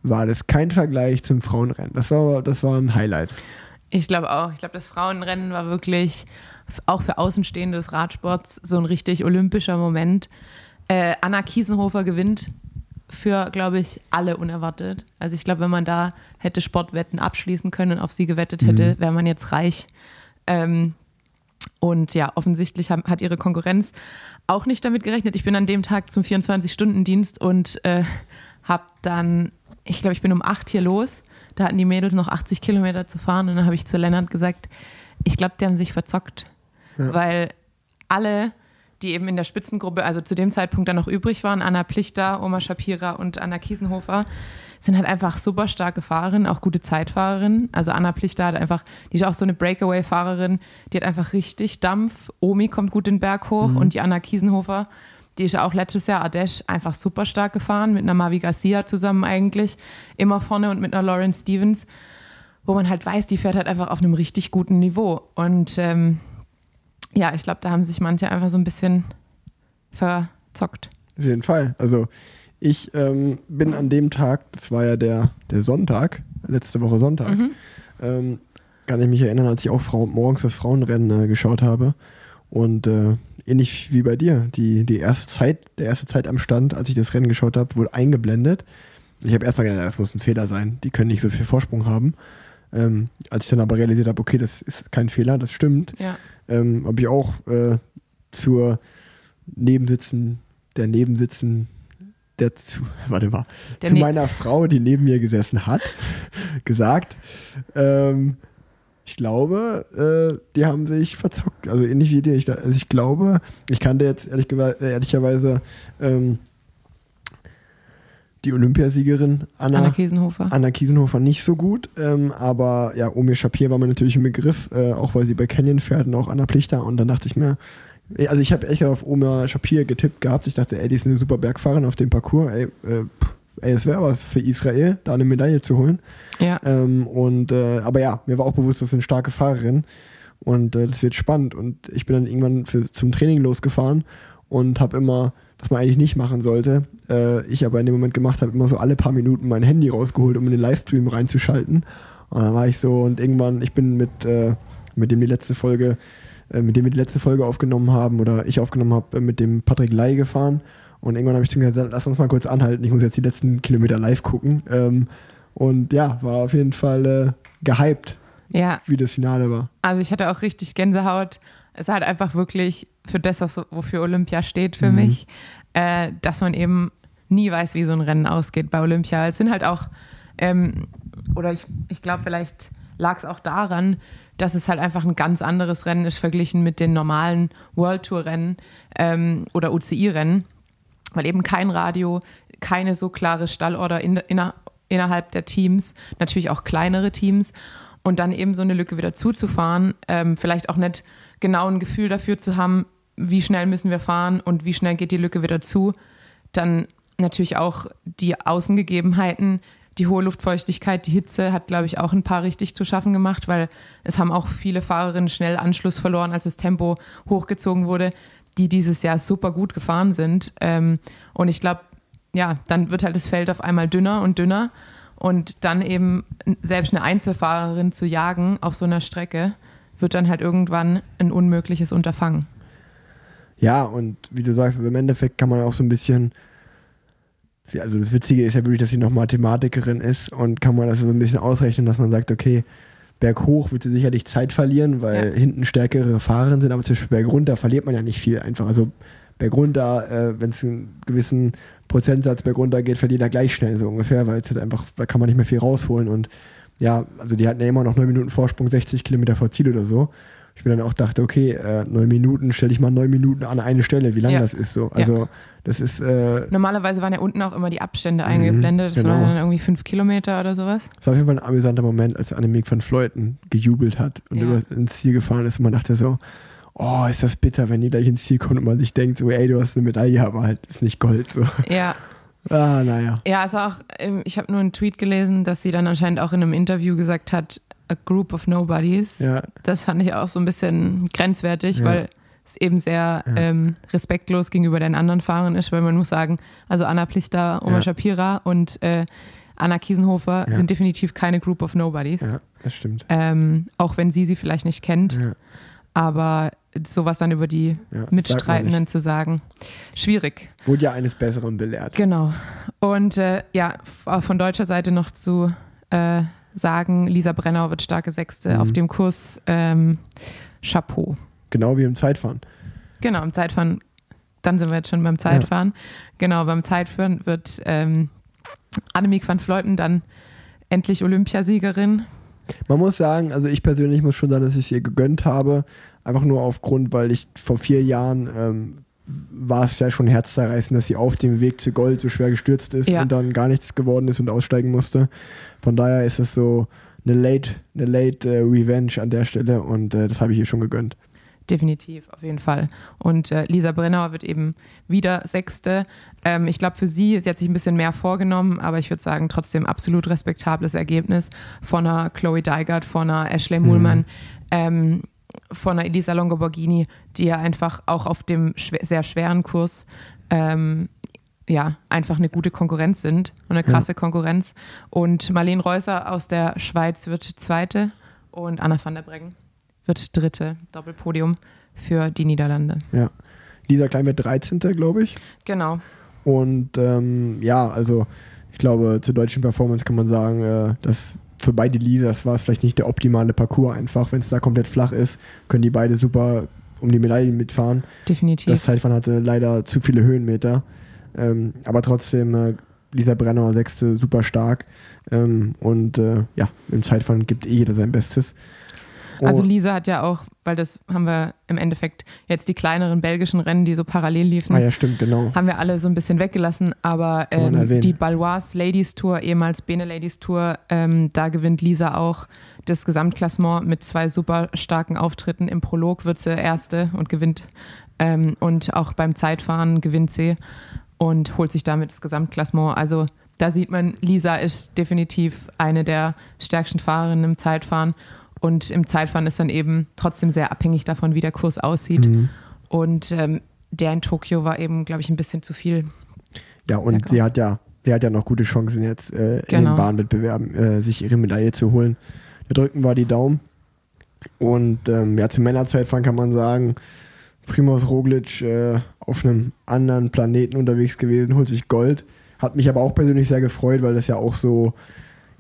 war das kein Vergleich zum Frauenrennen. Das war, das war ein Highlight.
Ich glaube auch. Ich glaube, das Frauenrennen war wirklich auch für Außenstehende des Radsports so ein richtig olympischer Moment. Äh, Anna Kiesenhofer gewinnt für, glaube ich, alle unerwartet. Also ich glaube, wenn man da hätte Sportwetten abschließen können und auf sie gewettet hätte, wäre man jetzt reich. Ähm, und ja, offensichtlich haben, hat ihre Konkurrenz auch nicht damit gerechnet. Ich bin an dem Tag zum 24-Stunden-Dienst und äh, habe dann, ich glaube, ich bin um 8 hier los. Da hatten die Mädels noch 80 Kilometer zu fahren und dann habe ich zu Lennart gesagt, ich glaube, die haben sich verzockt. Weil alle, die eben in der Spitzengruppe, also zu dem Zeitpunkt dann noch übrig waren, Anna Plichter, Oma Shapira und Anna Kiesenhofer, sind halt einfach super starke Fahrerinnen, auch gute Zeitfahrerinnen. Also Anna Plichter hat einfach, die ist auch so eine Breakaway-Fahrerin, die hat einfach richtig Dampf. Omi kommt gut den Berg hoch und die Anna Kiesenhofer, die ist auch letztes Jahr Ardèche einfach super stark gefahren, mit einer Mavi Garcia zusammen eigentlich, immer vorne und mit einer Lauren Stevens, wo man halt weiß, die fährt halt einfach auf einem richtig guten Niveau. Und ähm, ja, ich glaube, da haben sich manche einfach so ein bisschen verzockt.
Auf jeden Fall. Also ich ähm, bin an dem Tag, das war ja der, der Sonntag, letzte Woche Sonntag, ähm, kann ich mich erinnern, als ich auch Frau, morgens das Frauenrennen äh, geschaut habe. Und äh, ähnlich wie bei dir, die, die erste Zeit, der erste Zeit am Stand, als ich das Rennen geschaut habe, wurde eingeblendet. Ich habe erst mal gedacht, das muss ein Fehler sein. Die können nicht so viel Vorsprung haben. Ähm, als ich dann aber realisiert habe, okay, das ist kein Fehler, das stimmt,
Ja.
Ähm, habe ich auch äh, zur Nebensitzen, der Nebensitzen, der zu, warte mal,
Der
zu
Ne-
meiner Frau, die neben mir gesessen hat, gesagt, ähm, ich glaube, äh, die haben sich verzockt. Also ähnlich wie dir. Ich, also ich glaube, ich kannte jetzt ehrlich, äh, ehrlicherweise ähm, die Olympiasiegerin Anna,
Anna Kiesenhofer.
Anna Kiesenhofer nicht so gut, ähm, aber ja, Omir Shapir war mir natürlich im Begriff, äh, auch weil sie bei Canyon fährt und auch Anna Plichter und dann dachte ich mir, also ich habe echt auf Omir Shapir getippt gehabt, ich dachte, ey, die ist eine super Bergfahrerin auf dem Parcours, ey, äh, ey es wäre was für Israel, da eine Medaille zu holen.
Ja.
Ähm, und äh, aber ja, mir war auch bewusst, das ist eine starke Fahrerin und äh, das wird spannend. Und ich bin dann irgendwann für, zum Training losgefahren und habe immer, was man eigentlich nicht machen sollte, äh, ich aber in dem Moment gemacht habe, immer so alle paar Minuten mein Handy rausgeholt, um in den Livestream reinzuschalten. Und dann war ich so und irgendwann, ich bin mit, äh, mit dem die letzte Folge, äh, mit dem wir die letzte Folge aufgenommen haben oder ich aufgenommen habe, äh, mit dem Patrick Lai gefahren. Und irgendwann habe ich zu ihm gesagt, lass uns mal kurz anhalten, ich muss jetzt die letzten Kilometer live gucken. Ähm, und ja, war auf jeden Fall äh, gehypt,
ja,
wie das Finale war.
also ich hatte auch richtig Gänsehaut. Es ist halt einfach wirklich für das, was wofür Olympia steht für
Mhm.
mich, äh, dass man eben nie weiß, wie so ein Rennen ausgeht bei Olympia. Es sind halt auch, ähm, oder ich, ich glaube, vielleicht lag es auch daran, dass es halt einfach ein ganz anderes Rennen ist verglichen mit den normalen World Tour Rennen ähm, oder UCI-Rennen, weil eben kein Radio, keine so klare Stallorder in, inner, innerhalb der Teams, natürlich auch kleinere Teams und dann eben so eine Lücke wieder zuzufahren, ähm, vielleicht auch nicht genau ein Gefühl dafür zu haben, wie schnell müssen wir fahren und wie schnell geht die Lücke wieder zu, dann natürlich auch die Außengegebenheiten, die hohe Luftfeuchtigkeit, die Hitze hat, glaube ich, auch ein paar richtig zu schaffen gemacht, weil es haben auch viele Fahrerinnen schnell Anschluss verloren, als das Tempo hochgezogen wurde, die dieses Jahr super gut gefahren sind. Ähm, und ich glaube, ja, dann wird halt das Feld auf einmal dünner und dünner. Und dann eben selbst eine Einzelfahrerin zu jagen auf so einer Strecke, wird dann halt irgendwann ein unmögliches Unterfangen.
Ja, und wie du sagst, also im Endeffekt kann man auch so ein bisschen, also das Witzige ist ja wirklich, dass sie noch Mathematikerin ist und kann man das so ein bisschen ausrechnen, dass man sagt, okay, berghoch wird sie sicherlich Zeit verlieren, weil
Ja.
hinten stärkere Fahrerinnen sind, aber zum Beispiel bergunter verliert man ja nicht viel einfach. Also bergunter, äh, wenn es einen gewissen Prozentsatz bergunter geht, verliert er gleich schnell so ungefähr, weil es halt einfach, da kann man nicht mehr viel rausholen und ja, also die hatten ja immer noch neun Minuten Vorsprung, 60 Kilometer vor Ziel oder so. Ich mir dann auch dachte, okay, äh, neun Minuten, stelle ich mal neun Minuten an eine Stelle, wie lang
Ja.
das ist so. Also das ist, äh,
Normalerweise waren ja unten auch immer die Abstände eingeblendet. Das
genau.
waren dann irgendwie fünf Kilometer oder sowas.
es war auf jeden Fall ein amüsanter Moment, als Annemiek van Fleuten gejubelt hat und
Ja.
über, ins Ziel gefahren ist und man dachte so, oh, ist das bitter, wenn die gleich ins Ziel kommt und man sich denkt, so, ey, du hast eine Medaille, aber halt ist nicht Gold. So.
Ja,
Ah, naja.
ja also auch, ähm, ich habe nur einen Tweet gelesen, dass sie dann anscheinend auch in einem Interview gesagt hat, a group of nobodies.
Ja,
Das fand ich auch so ein bisschen grenzwertig,
Ja.
weil es eben sehr
Ja.
ähm, respektlos gegenüber den anderen Fahrern ist, weil man muss sagen, also Anna Plichter, Oma
Ja.
Shapira und äh, Anna Kiesenhofer sind definitiv keine Group of Nobodies.
ja, das stimmt.
Ähm, auch wenn sie sie vielleicht nicht kennt,
Ja,
aber sowas dann über die
ja,
Mitstreitenden zu sagen, schwierig.
Wurde ja eines Besseren belehrt.
Genau. Und äh, ja, auch von deutscher Seite noch zu äh, sagen, Lisa Brenner wird starke Sechste
Mhm.
auf dem Kurs. Ähm, Chapeau.
Genau wie im Zeitfahren.
Genau, im Zeitfahren, dann sind wir jetzt schon beim Zeitfahren. Genau, beim Zeitfahren wird ähm, Annemiek van Vleuten dann endlich Olympiasiegerin.
Man muss sagen, also ich persönlich muss schon sagen, dass ich es ihr gegönnt habe. Einfach nur aufgrund, weil ich vor vier Jahren ähm, war es ja schon herzzerreißend, dass sie auf dem Weg zu Gold so schwer gestürzt ist
Ja.
und dann gar nichts geworden ist und aussteigen musste. Von daher ist es so eine Late, eine Late äh, Revenge an der Stelle und äh, das habe ich ihr schon gegönnt.
Definitiv, auf jeden Fall. Und äh, Lisa Brennauer wird eben wieder Sechste. Ähm, ich glaube, für sie, sie hat sich ein bisschen mehr vorgenommen, aber ich würde sagen, trotzdem absolut respektables Ergebnis von einer Chloe Deigert, von einer Ashley Muhlmann, ähm, von einer Elisa Longoborghini, die ja einfach auch auf dem schwer, sehr schweren Kurs ähm, ja, einfach eine gute Konkurrenz sind und eine krasse Konkurrenz. Und Marlene Reusser aus der Schweiz wird Zweite und Anna van der Breggen wird Dritte. Doppelpodium für die Niederlande.
Ja. Lisa Klein wird 13. glaube ich.
Genau.
Und ähm, ja, also ich glaube, zur deutschen Performance kann man sagen, äh, dass für beide Lisas war es vielleicht nicht der optimale Parcours einfach. Wenn es da komplett flach ist, können die beide super um die Medaillen mitfahren.
Definitiv.
Das Zeitfahren hatte leider zu viele Höhenmeter. Ähm, aber trotzdem, äh, Lisa Brenner, Sechste, super stark. Ähm, und äh, ja, im Zeitfahren gibt eh jeder sein Bestes.
Also
Und-
Lisa hat ja auch, weil das haben wir im Endeffekt jetzt die kleineren belgischen Rennen, die so parallel liefen,
ah ja, stimmt, genau.
haben wir alle so ein bisschen weggelassen, aber ähm, die Baloise Ladies Tour, ehemals Bene Ladies Tour, ähm, da gewinnt Lisa auch das Gesamtklassement mit zwei super starken Auftritten. Im Prolog wird sie Erste und gewinnt ähm, und auch beim Zeitfahren gewinnt sie und holt sich damit das Gesamtklassement. Also da sieht man, Lisa ist definitiv eine der stärksten Fahrerinnen im Zeitfahren und im Zeitfahren ist dann eben trotzdem sehr abhängig davon, wie der Kurs aussieht.
Mhm.
Und ähm, der in Tokio war eben, glaube ich, ein bisschen zu viel.
Ja, und sie hat ja, sie hat ja noch gute Chancen jetzt äh, in
Genau.
den Bahnwettbewerben, äh, sich ihre Medaille zu holen. Da drücken wir die Daumen. Und ähm, ja, zum Männerzeitfahren kann man sagen, Primoz Roglic äh, auf einem anderen Planeten unterwegs gewesen, holt sich Gold. Hat mich aber auch persönlich sehr gefreut, weil das ja auch so,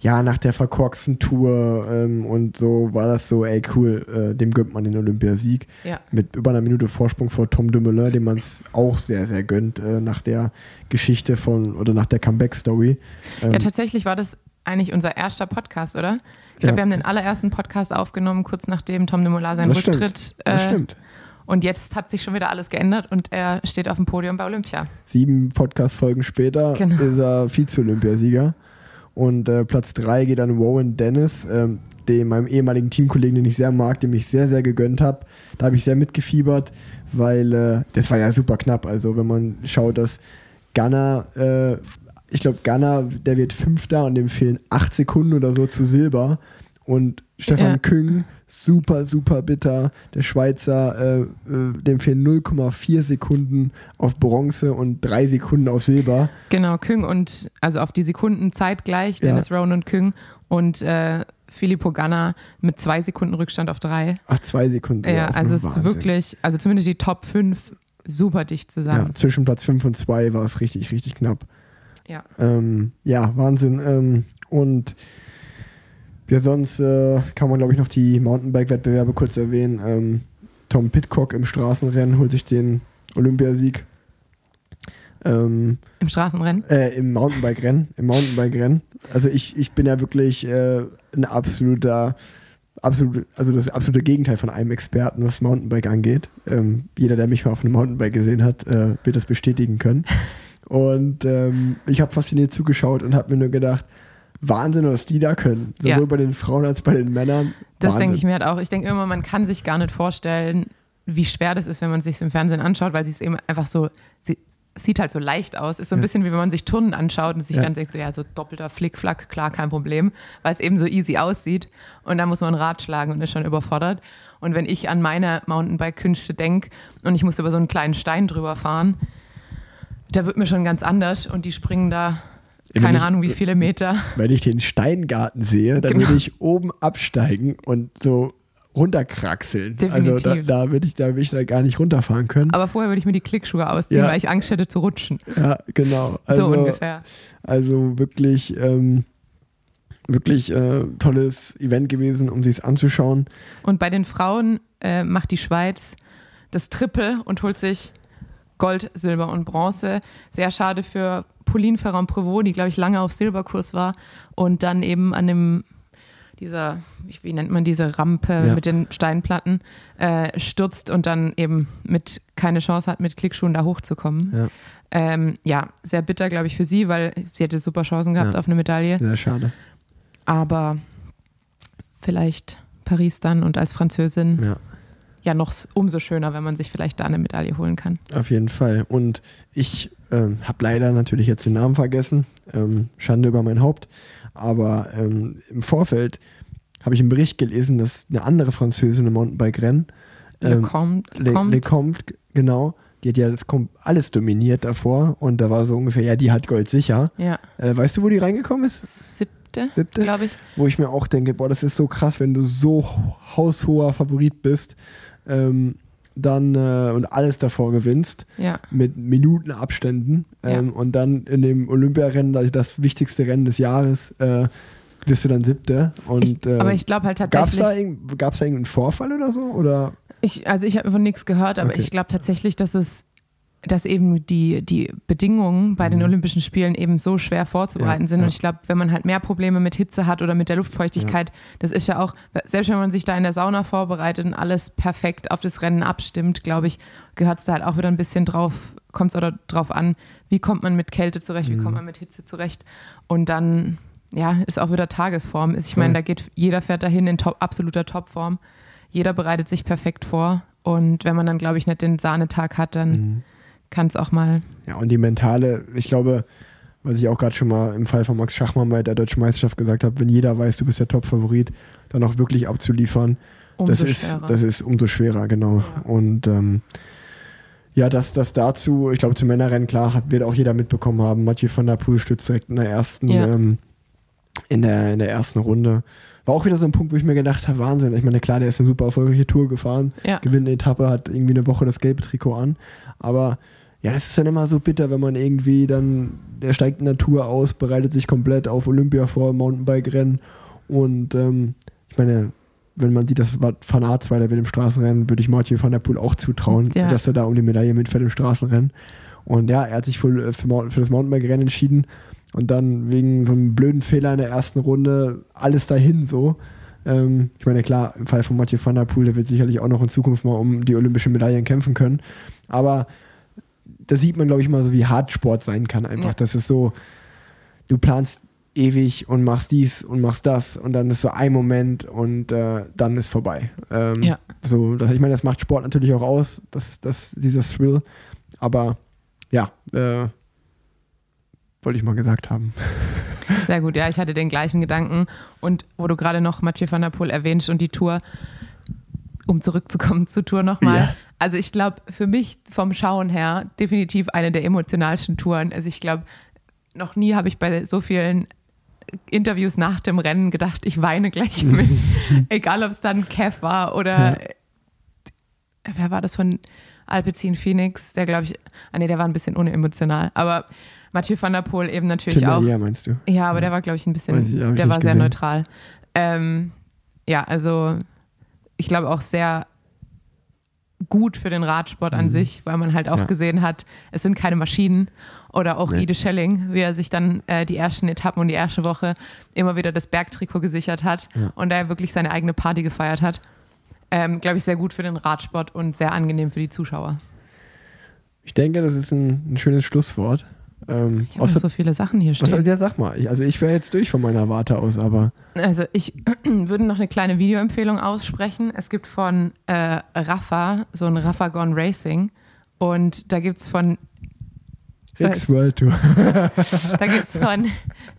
ja, nach der verkorksten Tour ähm, und so war das so, ey, cool, äh, dem gönnt man den Olympiasieg
Ja.
mit über einer Minute Vorsprung vor Tom Dumoulin, dem man es auch sehr, sehr gönnt, äh, nach der Geschichte von oder nach der Comeback-Story. Ähm,
Ja, tatsächlich war das eigentlich unser erster Podcast, oder? Ich glaube,
Ja.
wir haben den allerersten Podcast aufgenommen, kurz nachdem Tom de Mola seinen
das stimmt.
Rücktritt.
das
äh,
stimmt.
Und jetzt hat sich schon wieder alles geändert und er steht auf dem Podium bei Olympia.
Sieben Podcast-Folgen später
Genau.
ist er Vize-Olympiasieger. Und äh, Platz drei geht an Rowan Dennis, ähm, dem meinem ehemaligen Teamkollegen, den ich sehr mag, dem ich sehr, sehr gegönnt habe. Da habe ich sehr mitgefiebert, weil äh, das war ja super knapp. Also wenn man schaut, dass Gunner, äh, ich glaube, Gunner, der wird Fünfter und dem fehlen acht Sekunden oder so zu Silber. Und Stefan
Ja.
Küng, super, super bitter. Der Schweizer, äh, äh, dem fehlen 0,4 Sekunden auf Bronze und drei Sekunden auf Silber.
Genau, Küng und also auf die Sekunden zeitgleich,
Ja.
Dennis Rowan und Küng und äh, Filippo Ganna mit zwei Sekunden Rückstand auf drei.
Ach, zwei Sekunden.
Ja, also es ist wirklich, also zumindest die Top 5 super dicht
Ja,
zusammen.
zwischen Platz 5 und 2 war es richtig, richtig knapp.
Ja.
Ähm, ja, Wahnsinn. Ähm, und ja, sonst äh, kann man, glaube ich, noch die Mountainbike-Wettbewerbe kurz erwähnen. Ähm, Tom Pitcock im Straßenrennen holt sich den Olympiasieg. Ähm,
Im Straßenrennen.
äh, Im Mountainbike-Rennen. Im Mountainbike-Rennen. Also ich, ich bin ja wirklich äh, ein absoluter, absolut, also das absolute Gegenteil von einem Experten, was Mountainbike angeht. Ähm, jeder, der mich mal auf einem Mountainbike gesehen hat, äh, wird das bestätigen können. Und ähm, ich habe fasziniert zugeschaut und habe mir nur gedacht, Wahnsinn, was die da können. Sowohl
Ja.
bei den Frauen als bei den Männern.
Das denke ich mir halt auch. Ich denke immer, man kann sich gar nicht vorstellen, wie schwer das ist, wenn man es sich im Fernsehen anschaut, weil sie es eben einfach so, sie sieht halt so leicht aus. Ist so ein
Ja.
bisschen wie wenn man sich Turnen anschaut und sich
Ja.
dann denkt, so, ja, so doppelter Flickflack, klar, kein Problem, weil es eben so easy aussieht. Und dann muss man Rad schlagen und ist schon überfordert. Und wenn ich an meine Mountainbike-Künste denke und ich muss über so einen kleinen Stein drüber fahren, da wird mir schon ganz anders und die springen da, keine
ich-
Ahnung, wie viele Meter.
Wenn ich den Steingarten sehe, dann
Genau.
würde ich oben absteigen und so runterkraxeln. Also da,
Definitiv.
da würde ich, da würde ich da gar nicht runterfahren können.
Aber vorher würde ich mir die Klickschuhe ausziehen,
Ja.
weil ich Angst hätte zu rutschen.
Ja, genau. Also,
so ungefähr.
Also wirklich, ähm, wirklich äh, tolles Event gewesen, um sich anzuschauen.
Und bei den Frauen äh, macht die Schweiz das Triple und holt sich Gold, Silber und Bronze. Sehr schade für Pauline Ferrand-Prévot, die, glaube ich, lange auf Silberkurs war und dann eben an dem, dieser, wie- wie nennt man diese Rampe
Ja.
mit den Steinplatten, äh, stürzt und dann eben mit keine Chance hat, mit Klickschuhen da hochzukommen.
Ja.
Ähm, ja, sehr bitter, glaube ich, für sie, weil sie hätte super Chancen gehabt
Ja.
auf eine Medaille.
Sehr schade.
Aber vielleicht Paris dann und als Französin
Ja.
Ja noch umso schöner, wenn man sich vielleicht da eine Medaille holen kann.
Auf jeden Fall. Und ich ähm, habe leider natürlich jetzt den Namen vergessen. Ähm, Schande über mein Haupt. Aber ähm, im Vorfeld habe ich einen Bericht gelesen, dass eine andere Französin im Mountainbike-Rennen,
Le
ähm,
Comte,
Le,
Comte,
Le Comte, genau, die hat ja das alles dominiert davor und da war so ungefähr, ja, die hat Gold sicher.
ja,
Äh, weißt du, wo die reingekommen ist?
siebte,
Siebte?
glaube ich.
Wo ich mir auch denke, boah, das ist so krass, wenn du so haushoher Favorit bist, ähm, dann äh, und alles davor gewinnst
Ja,
mit Minutenabständen ähm, und dann in dem Olympiarennen, also das wichtigste Rennen des Jahres, äh, bist du dann siebte. Und,
ich,
äh,
aber ich glaube halt
Gab es
tatsächlich,
da, irgend- da irgendeinen Vorfall oder so? Oder?
ich, also ich habe von nichts gehört, aber
Okay.
ich glaube tatsächlich, dass es dass eben die, die Bedingungen bei den Olympischen Spielen eben so schwer vorzubereiten
Mhm. Ja,
sind.
ja.
Und ich glaube, wenn man halt mehr Probleme mit Hitze hat oder mit der Luftfeuchtigkeit, das ist ja auch, selbst wenn man sich da in der Sauna vorbereitet und alles perfekt auf das Rennen abstimmt, glaube ich, gehört es da halt auch wieder ein bisschen drauf, kommt es oder drauf an, wie kommt man mit Kälte zurecht, wie
Mhm.
kommt man mit Hitze zurecht. Und dann, ja, ist auch wieder Tagesform. Ich meine, da geht, jeder fährt dahin in top, absoluter Topform. Jeder bereitet sich perfekt vor. Und wenn man dann, glaube ich, nicht den Sahnetag hat, dann
Mhm.
Kann es auch mal.
Ja, und die mentale, ich glaube, was ich auch gerade schon mal im Fall von Max Schachmann bei der Deutschen Meisterschaft gesagt habe, wenn jeder weiß, du bist der Top-Favorit, dann auch wirklich abzuliefern,
Umso
das, ist,
schwerer.
das ist umso schwerer, genau.
Ja.
Und ähm, ja, das, das dazu, ich glaube, zum Männerrennen, klar, hat, wird auch jeder mitbekommen haben. Mathieu van der Poel stützt direkt in der ersten,
Ja.
ähm, in, der, in der ersten Runde. War auch wieder so ein Punkt, wo ich mir gedacht habe, Wahnsinn. Ich meine, klar, der ist eine super erfolgreiche Tour gefahren,
Ja.
gewinnt eine Etappe, hat irgendwie eine Woche das gelbe Trikot an. Aber ja, das ist dann immer so bitter, wenn man irgendwie dann, der steigt in der Tour aus, bereitet sich komplett auf Olympia vor, Mountainbike-Rennen. Und ähm, ich meine, wenn man sieht, dass Van Aert Zweiter wird im Straßenrennen, würde ich Mathieu van der Poel auch zutrauen,
Ja.
dass er da um die Medaille mitfährt im Straßenrennen. Und ja, er hat sich für, für, Mount- für das Mountainbike-Rennen entschieden und dann wegen so einem blöden Fehler in der ersten Runde alles dahin so. Ähm, ich meine, klar, im Fall von Mathieu van der Poel, der wird sicherlich auch noch in Zukunft mal um die olympischen Medaillen kämpfen können. Aber da sieht man, glaube ich, mal so, wie hart Sport sein kann. Einfach,
Ja.
das ist so, du planst ewig und machst dies und machst das und dann ist so ein Moment und äh, dann ist vorbei. Ähm,
Ja.
So, das, ich meine, das macht Sport natürlich auch aus, das, das, dieser Thrill. Aber ja, äh, Wollte ich mal gesagt haben.
Sehr gut, ja, ich hatte den gleichen Gedanken. Und wo du gerade noch Mathieu van der Poel erwähnst und die Tour, um zurückzukommen zur Tour nochmal.
Ja.
Also ich glaube, für mich vom Schauen her definitiv eine der emotionalsten Touren. Also ich glaube, noch nie habe ich bei so vielen Interviews nach dem Rennen gedacht, ich weine gleich mit. Egal, ob es dann Kev war oder wer war das von Alpecin Phoenix, der glaube ich, ah nee, der war ein bisschen unemotional, aber Mathieu van der Poel eben natürlich
Tim
auch.
Maria, meinst du?
Ja, aber der war, glaube ich, ein bisschen,
ich,
der war sehr
gesehen.
neutral. Ähm, ja, also ich glaube auch sehr gut für den Radsport an sich, weil man halt auch
Mhm. Ja.
gesehen hat, es sind keine Maschinen. Oder auch
Nee.
Ide Schelling, wie er sich dann äh, die ersten Etappen und die erste Woche immer wieder das Bergtrikot gesichert hat
Ja.
und da wirklich seine eigene Party gefeiert hat. Ähm, glaube ich, sehr gut für den Radsport und sehr angenehm für die Zuschauer.
Ich denke, das ist ein, ein schönes Schlusswort. Ähm,
Ich habe so viele Sachen hier
was,
stehen.
ja, sag mal. Ich, also ich wäre jetzt durch von meiner Warte aus, aber
Also ich würde noch eine kleine Videoempfehlung aussprechen. Es gibt von äh, Rafa, so ein Rafa Gone Racing. Und da gibt es von,
Rix World Tour.
da gibt's von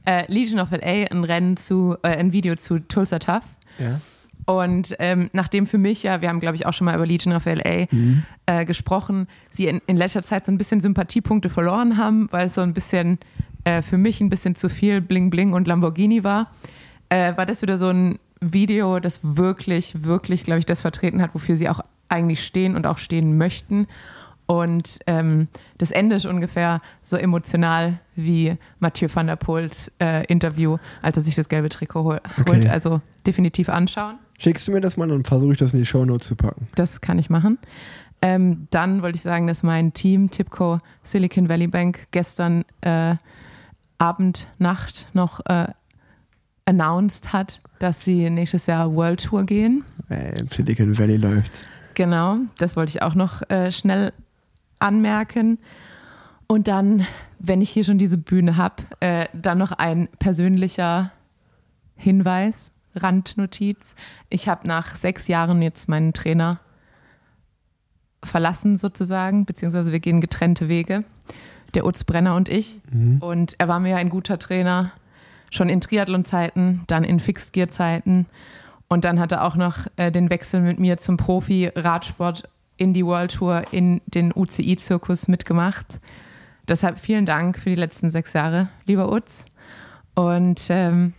äh, Legion of LA ein Rennen zu, äh, ein Video zu Tulsa Tough.
Ja.
Und ähm, nachdem für mich ja, wir haben glaube ich auch schon mal über Legion of LA
Mhm.
äh, gesprochen, sie in, in letzter Zeit so ein bisschen Sympathiepunkte verloren haben, weil es so ein bisschen äh, für mich ein bisschen zu viel Bling Bling und Lamborghini war, äh, war das wieder so ein Video, das wirklich, wirklich, glaube ich, das vertreten hat, wofür sie auch eigentlich stehen und auch stehen möchten. Und ähm, das Ende ist ungefähr so emotional wie Mathieu van der Poels äh, Interview, als er sich das gelbe Trikot hol
Okay.
holt. Also definitiv anschauen.
Schickst du mir das mal und versuche ich das in die Shownotes zu packen.
Das kann ich machen. Ähm, dann wollte ich sagen, dass mein Team Tipco Silicon Valley Bank gestern äh, Abend, Nacht noch äh, announced hat, dass sie nächstes Jahr World Tour gehen.
Äh, Im Silicon Valley läuft's.
Genau, das wollte ich auch noch äh, schnell anmerken. Und dann, wenn ich hier schon diese Bühne habe, äh, dann noch ein persönlicher Hinweis, Randnotiz. Ich habe nach sechs Jahren jetzt meinen Trainer verlassen sozusagen, beziehungsweise wir gehen getrennte Wege, der Utz Brenner und ich. Und er war mir ein guter Trainer, schon in Triathlon-Zeiten, dann in Fixed-Gear-Zeiten. Und dann hat er auch noch äh, den Wechsel mit mir zum Profi-Radsport in die World Tour, in den UCI-Zirkus mitgemacht. Deshalb vielen Dank für die letzten sechs Jahre, lieber Utz. Und ähm,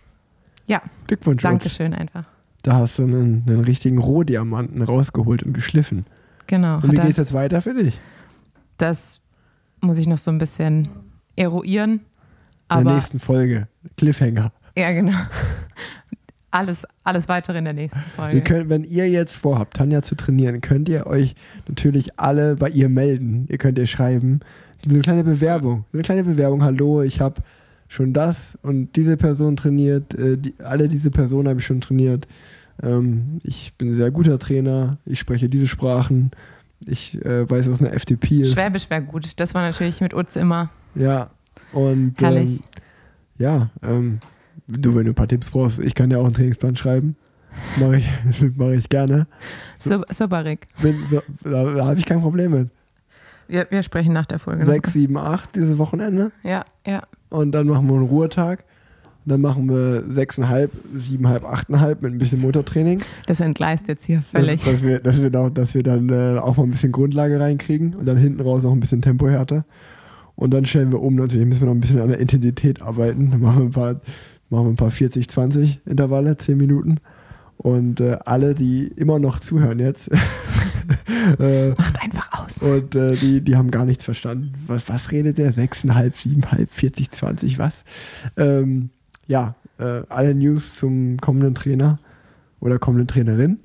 ja,
Glückwunsch.
Dankeschön einfach.
Da hast du einen, einen richtigen Rohdiamanten rausgeholt und geschliffen.
Genau.
Und wie
er,
geht's jetzt weiter für dich?
das muss ich noch so ein bisschen eruieren.
In der
Aber
nächsten Folge. Cliffhanger.
ja, genau. Alles, alles weitere in der nächsten
Ihr
Folge.
könnt, wenn ihr jetzt vorhabt, Tanja zu trainieren, könnt ihr euch natürlich alle bei ihr melden. Ihr könnt ihr schreiben. So eine kleine Bewerbung. So eine kleine Bewerbung. Hallo, ich habe schon das und diese Person trainiert. Äh, die, alle diese Personen habe ich schon trainiert. Ähm, ich bin ein sehr guter Trainer. Ich spreche diese Sprachen. Ich äh, weiß, was eine FTP ist.
Schwäbisch wäre gut. Das war natürlich mit Utz immer
Ja. Und
herrlich.
ähm, ja, ähm, du, wenn du ein paar Tipps brauchst, ich kann dir auch einen Trainingsplan schreiben. Mache ich, mach ich gerne.
So, Sobarik.
Bin, so, da da habe ich kein Problem mit.
Wir, wir sprechen nach der Folge.
Sechs, sieben, acht dieses Wochenende.
Ja, ja.
Und dann machen wir einen Ruhetag. Dann machen wir sechseinhalb, siebeneinhalb, achteinhalb mit ein bisschen Motortraining.
Das entgleist jetzt hier völlig.
Dass, dass, wir, dass, wir, da, dass wir dann äh, auch mal ein bisschen Grundlage reinkriegen und dann hinten raus noch ein bisschen Tempohärte. Und dann stellen wir um, natürlich müssen wir noch ein bisschen an der Intensität arbeiten. Dann machen wir ein paar, machen wir ein paar 40, 20 Intervalle, 10 Minuten. Und äh, alle, die immer noch zuhören jetzt, äh,
Macht einfach.
Und äh, die, die haben gar nichts verstanden. Was, was redet der? 6,5, 7,5, 40, 20, was? Ähm, ja, äh, alle News zum kommenden Trainer oder kommenden Trainerin,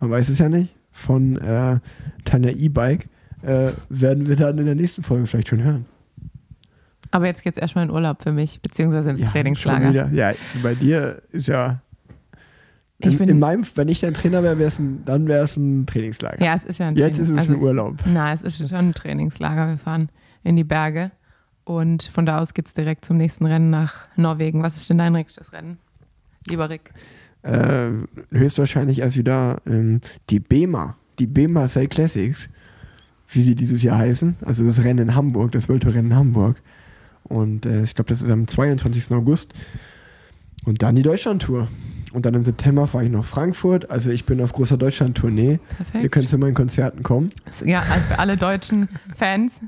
man weiß es ja nicht, von äh, Tanja E-Bike, äh, werden wir dann in der nächsten Folge vielleicht schon hören.
Aber jetzt geht's erstmal in Urlaub für mich, beziehungsweise ins
Ja,
Trainingslager.
Ja, bei dir ist ja. In,
bin-
in meinem, wenn ich dein Trainer wäre, wär's ein, dann wäre es ein Trainingslager.
Ja, es ist ja ein
Jetzt
Training-
ist es
also
ein Urlaub.
Na, es ist schon ein Trainingslager. Wir fahren in die Berge und von da aus geht's direkt zum nächsten Rennen nach Norwegen. Was ist denn dein nächstes Rennen, lieber Rick?
äh, höchstwahrscheinlich erst wieder ähm, die BEMA, die BEMA Sail Classics, wie sie dieses Jahr heißen, also das Rennen in Hamburg, das World Tour Rennen in Hamburg. Und äh, ich glaube, das ist am 22. August. Und dann die Deutschland-Tour. Und dann im September fahre ich nach Frankfurt. Also ich bin auf großer Deutschland-Tournee.
Perfekt.
Ihr könnt zu meinen Konzerten kommen.
Ja, für alle deutschen Fans,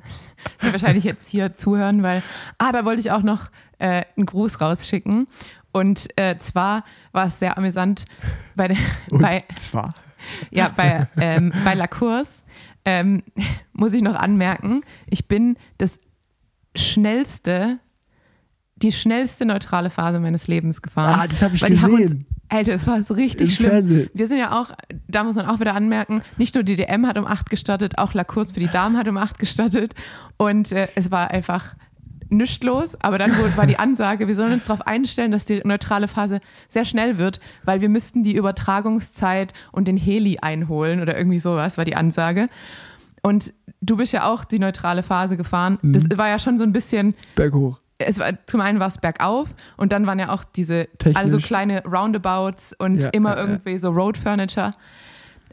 die wahrscheinlich jetzt hier zuhören, weil, ah, da wollte ich auch noch äh, einen Gruß rausschicken. Und äh, zwar war es sehr amüsant bei, der,
Und
bei,
zwar.
ja, bei, ähm, bei La Course, ähm, muss ich noch anmerken, ich bin das schnellste, die schnellste neutrale Phase meines Lebens gefahren.
Ah, das habe ich
Weil
gesehen.
Alter, es war so richtig
Im
schlimm.
Fernsehen.
Wir sind ja auch, da muss man auch wieder anmerken, nicht nur die DM hat um 8 gestartet, auch La Course für die Damen hat um 8 gestartet. Und äh, es war einfach nichts los, aber dann war die Ansage, wir sollen uns darauf einstellen, dass die neutrale Phase sehr schnell wird, weil wir müssten die Übertragungszeit und den Heli einholen oder irgendwie sowas, war die Ansage. Und du bist ja auch die neutrale Phase gefahren. Das
Mhm.
war ja schon so ein bisschen,
Berghoch.
Es war zum einen war es bergauf und dann waren ja auch diese
Technisch.
also kleine Roundabouts und
Ja,
immer
ja, ja.
irgendwie so Road Furniture.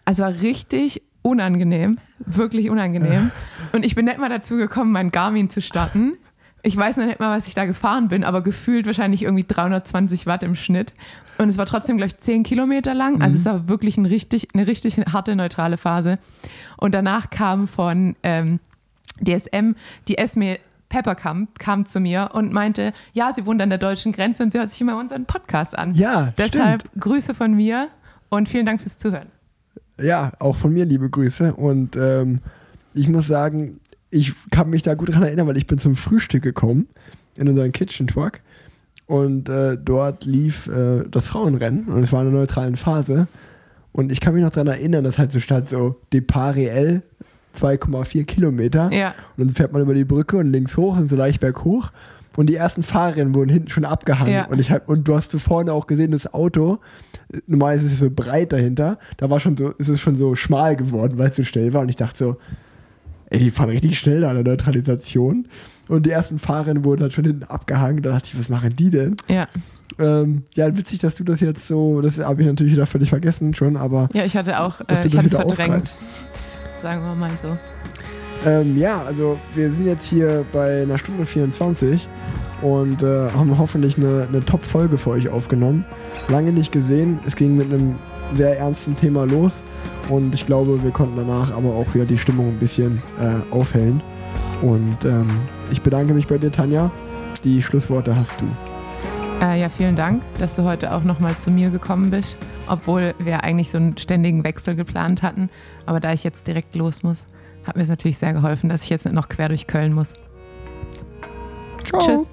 Also war richtig unangenehm, wirklich unangenehm. Und ich bin nicht mal dazu gekommen, mein Garmin zu starten. Ich weiß noch nicht mal, was ich da gefahren bin, aber gefühlt wahrscheinlich irgendwie 320 Watt im Schnitt. Und es war trotzdem gleich 10 Kilometer lang. Also es war wirklich ein richtig, eine richtig harte neutrale Phase. Und danach kam von ähm, DSM die Esme Pepperkamp kam zu mir und meinte, ja, sie wohnt an der deutschen Grenze und sie hört sich immer unseren Podcast an.
Ja,
Deshalb Grüße von mir und vielen Dank fürs Zuhören.
Ja, auch von mir liebe Grüße. Und ähm, ich muss sagen, ich kann mich da gut dran erinnern, weil ich bin zum Frühstück gekommen in unseren Kitchen Truck und äh, dort lief äh, das Frauenrennen und es war in einer neutralen Phase. Und ich kann mich noch daran erinnern, dass halt so stand so Depart Reell 2,4 Kilometer.
Ja,
Und dann fährt man über die Brücke und links hoch und so leicht berghoch. Und die ersten Fahrerinnen wurden hinten schon abgehangen.
Ja.
Und, ich hab, und du hast so vorne auch gesehen, das Auto, normal ist es ja so breit dahinter, da war schon so, ist es schon so schmal geworden, weil es so schnell war. Und ich dachte so, ey, die fahren richtig schnell da an der Neutralisation. Und die ersten Fahrerinnen wurden halt schon hinten abgehangen. Da dachte ich, was machen die denn?
ja.
Ähm, ja, witzig, dass du das jetzt so, das habe ich natürlich wieder völlig vergessen schon, aber
Ja, ich hatte auch, äh,
du
ich hatte es verdrängt. Sagen wir mal so.
Ähm, ja, also wir sind jetzt hier bei einer Stunde 24 und äh, haben hoffentlich eine, eine Top-Folge für euch aufgenommen. Lange nicht gesehen. Es ging mit einem sehr ernsten Thema los und ich glaube, wir konnten danach aber auch wieder die Stimmung ein bisschen äh, aufhellen. Und ähm, ich bedanke mich bei dir, Tanja. Die Schlussworte hast du.
Äh, ja, vielen Dank, dass du heute auch nochmal zu mir gekommen bist, obwohl wir eigentlich so einen ständigen Wechsel geplant hatten. Aber da ich jetzt direkt los muss, hat mir es natürlich sehr geholfen, dass ich jetzt nicht noch quer durch Köln muss.
Ciao.
Tschüss.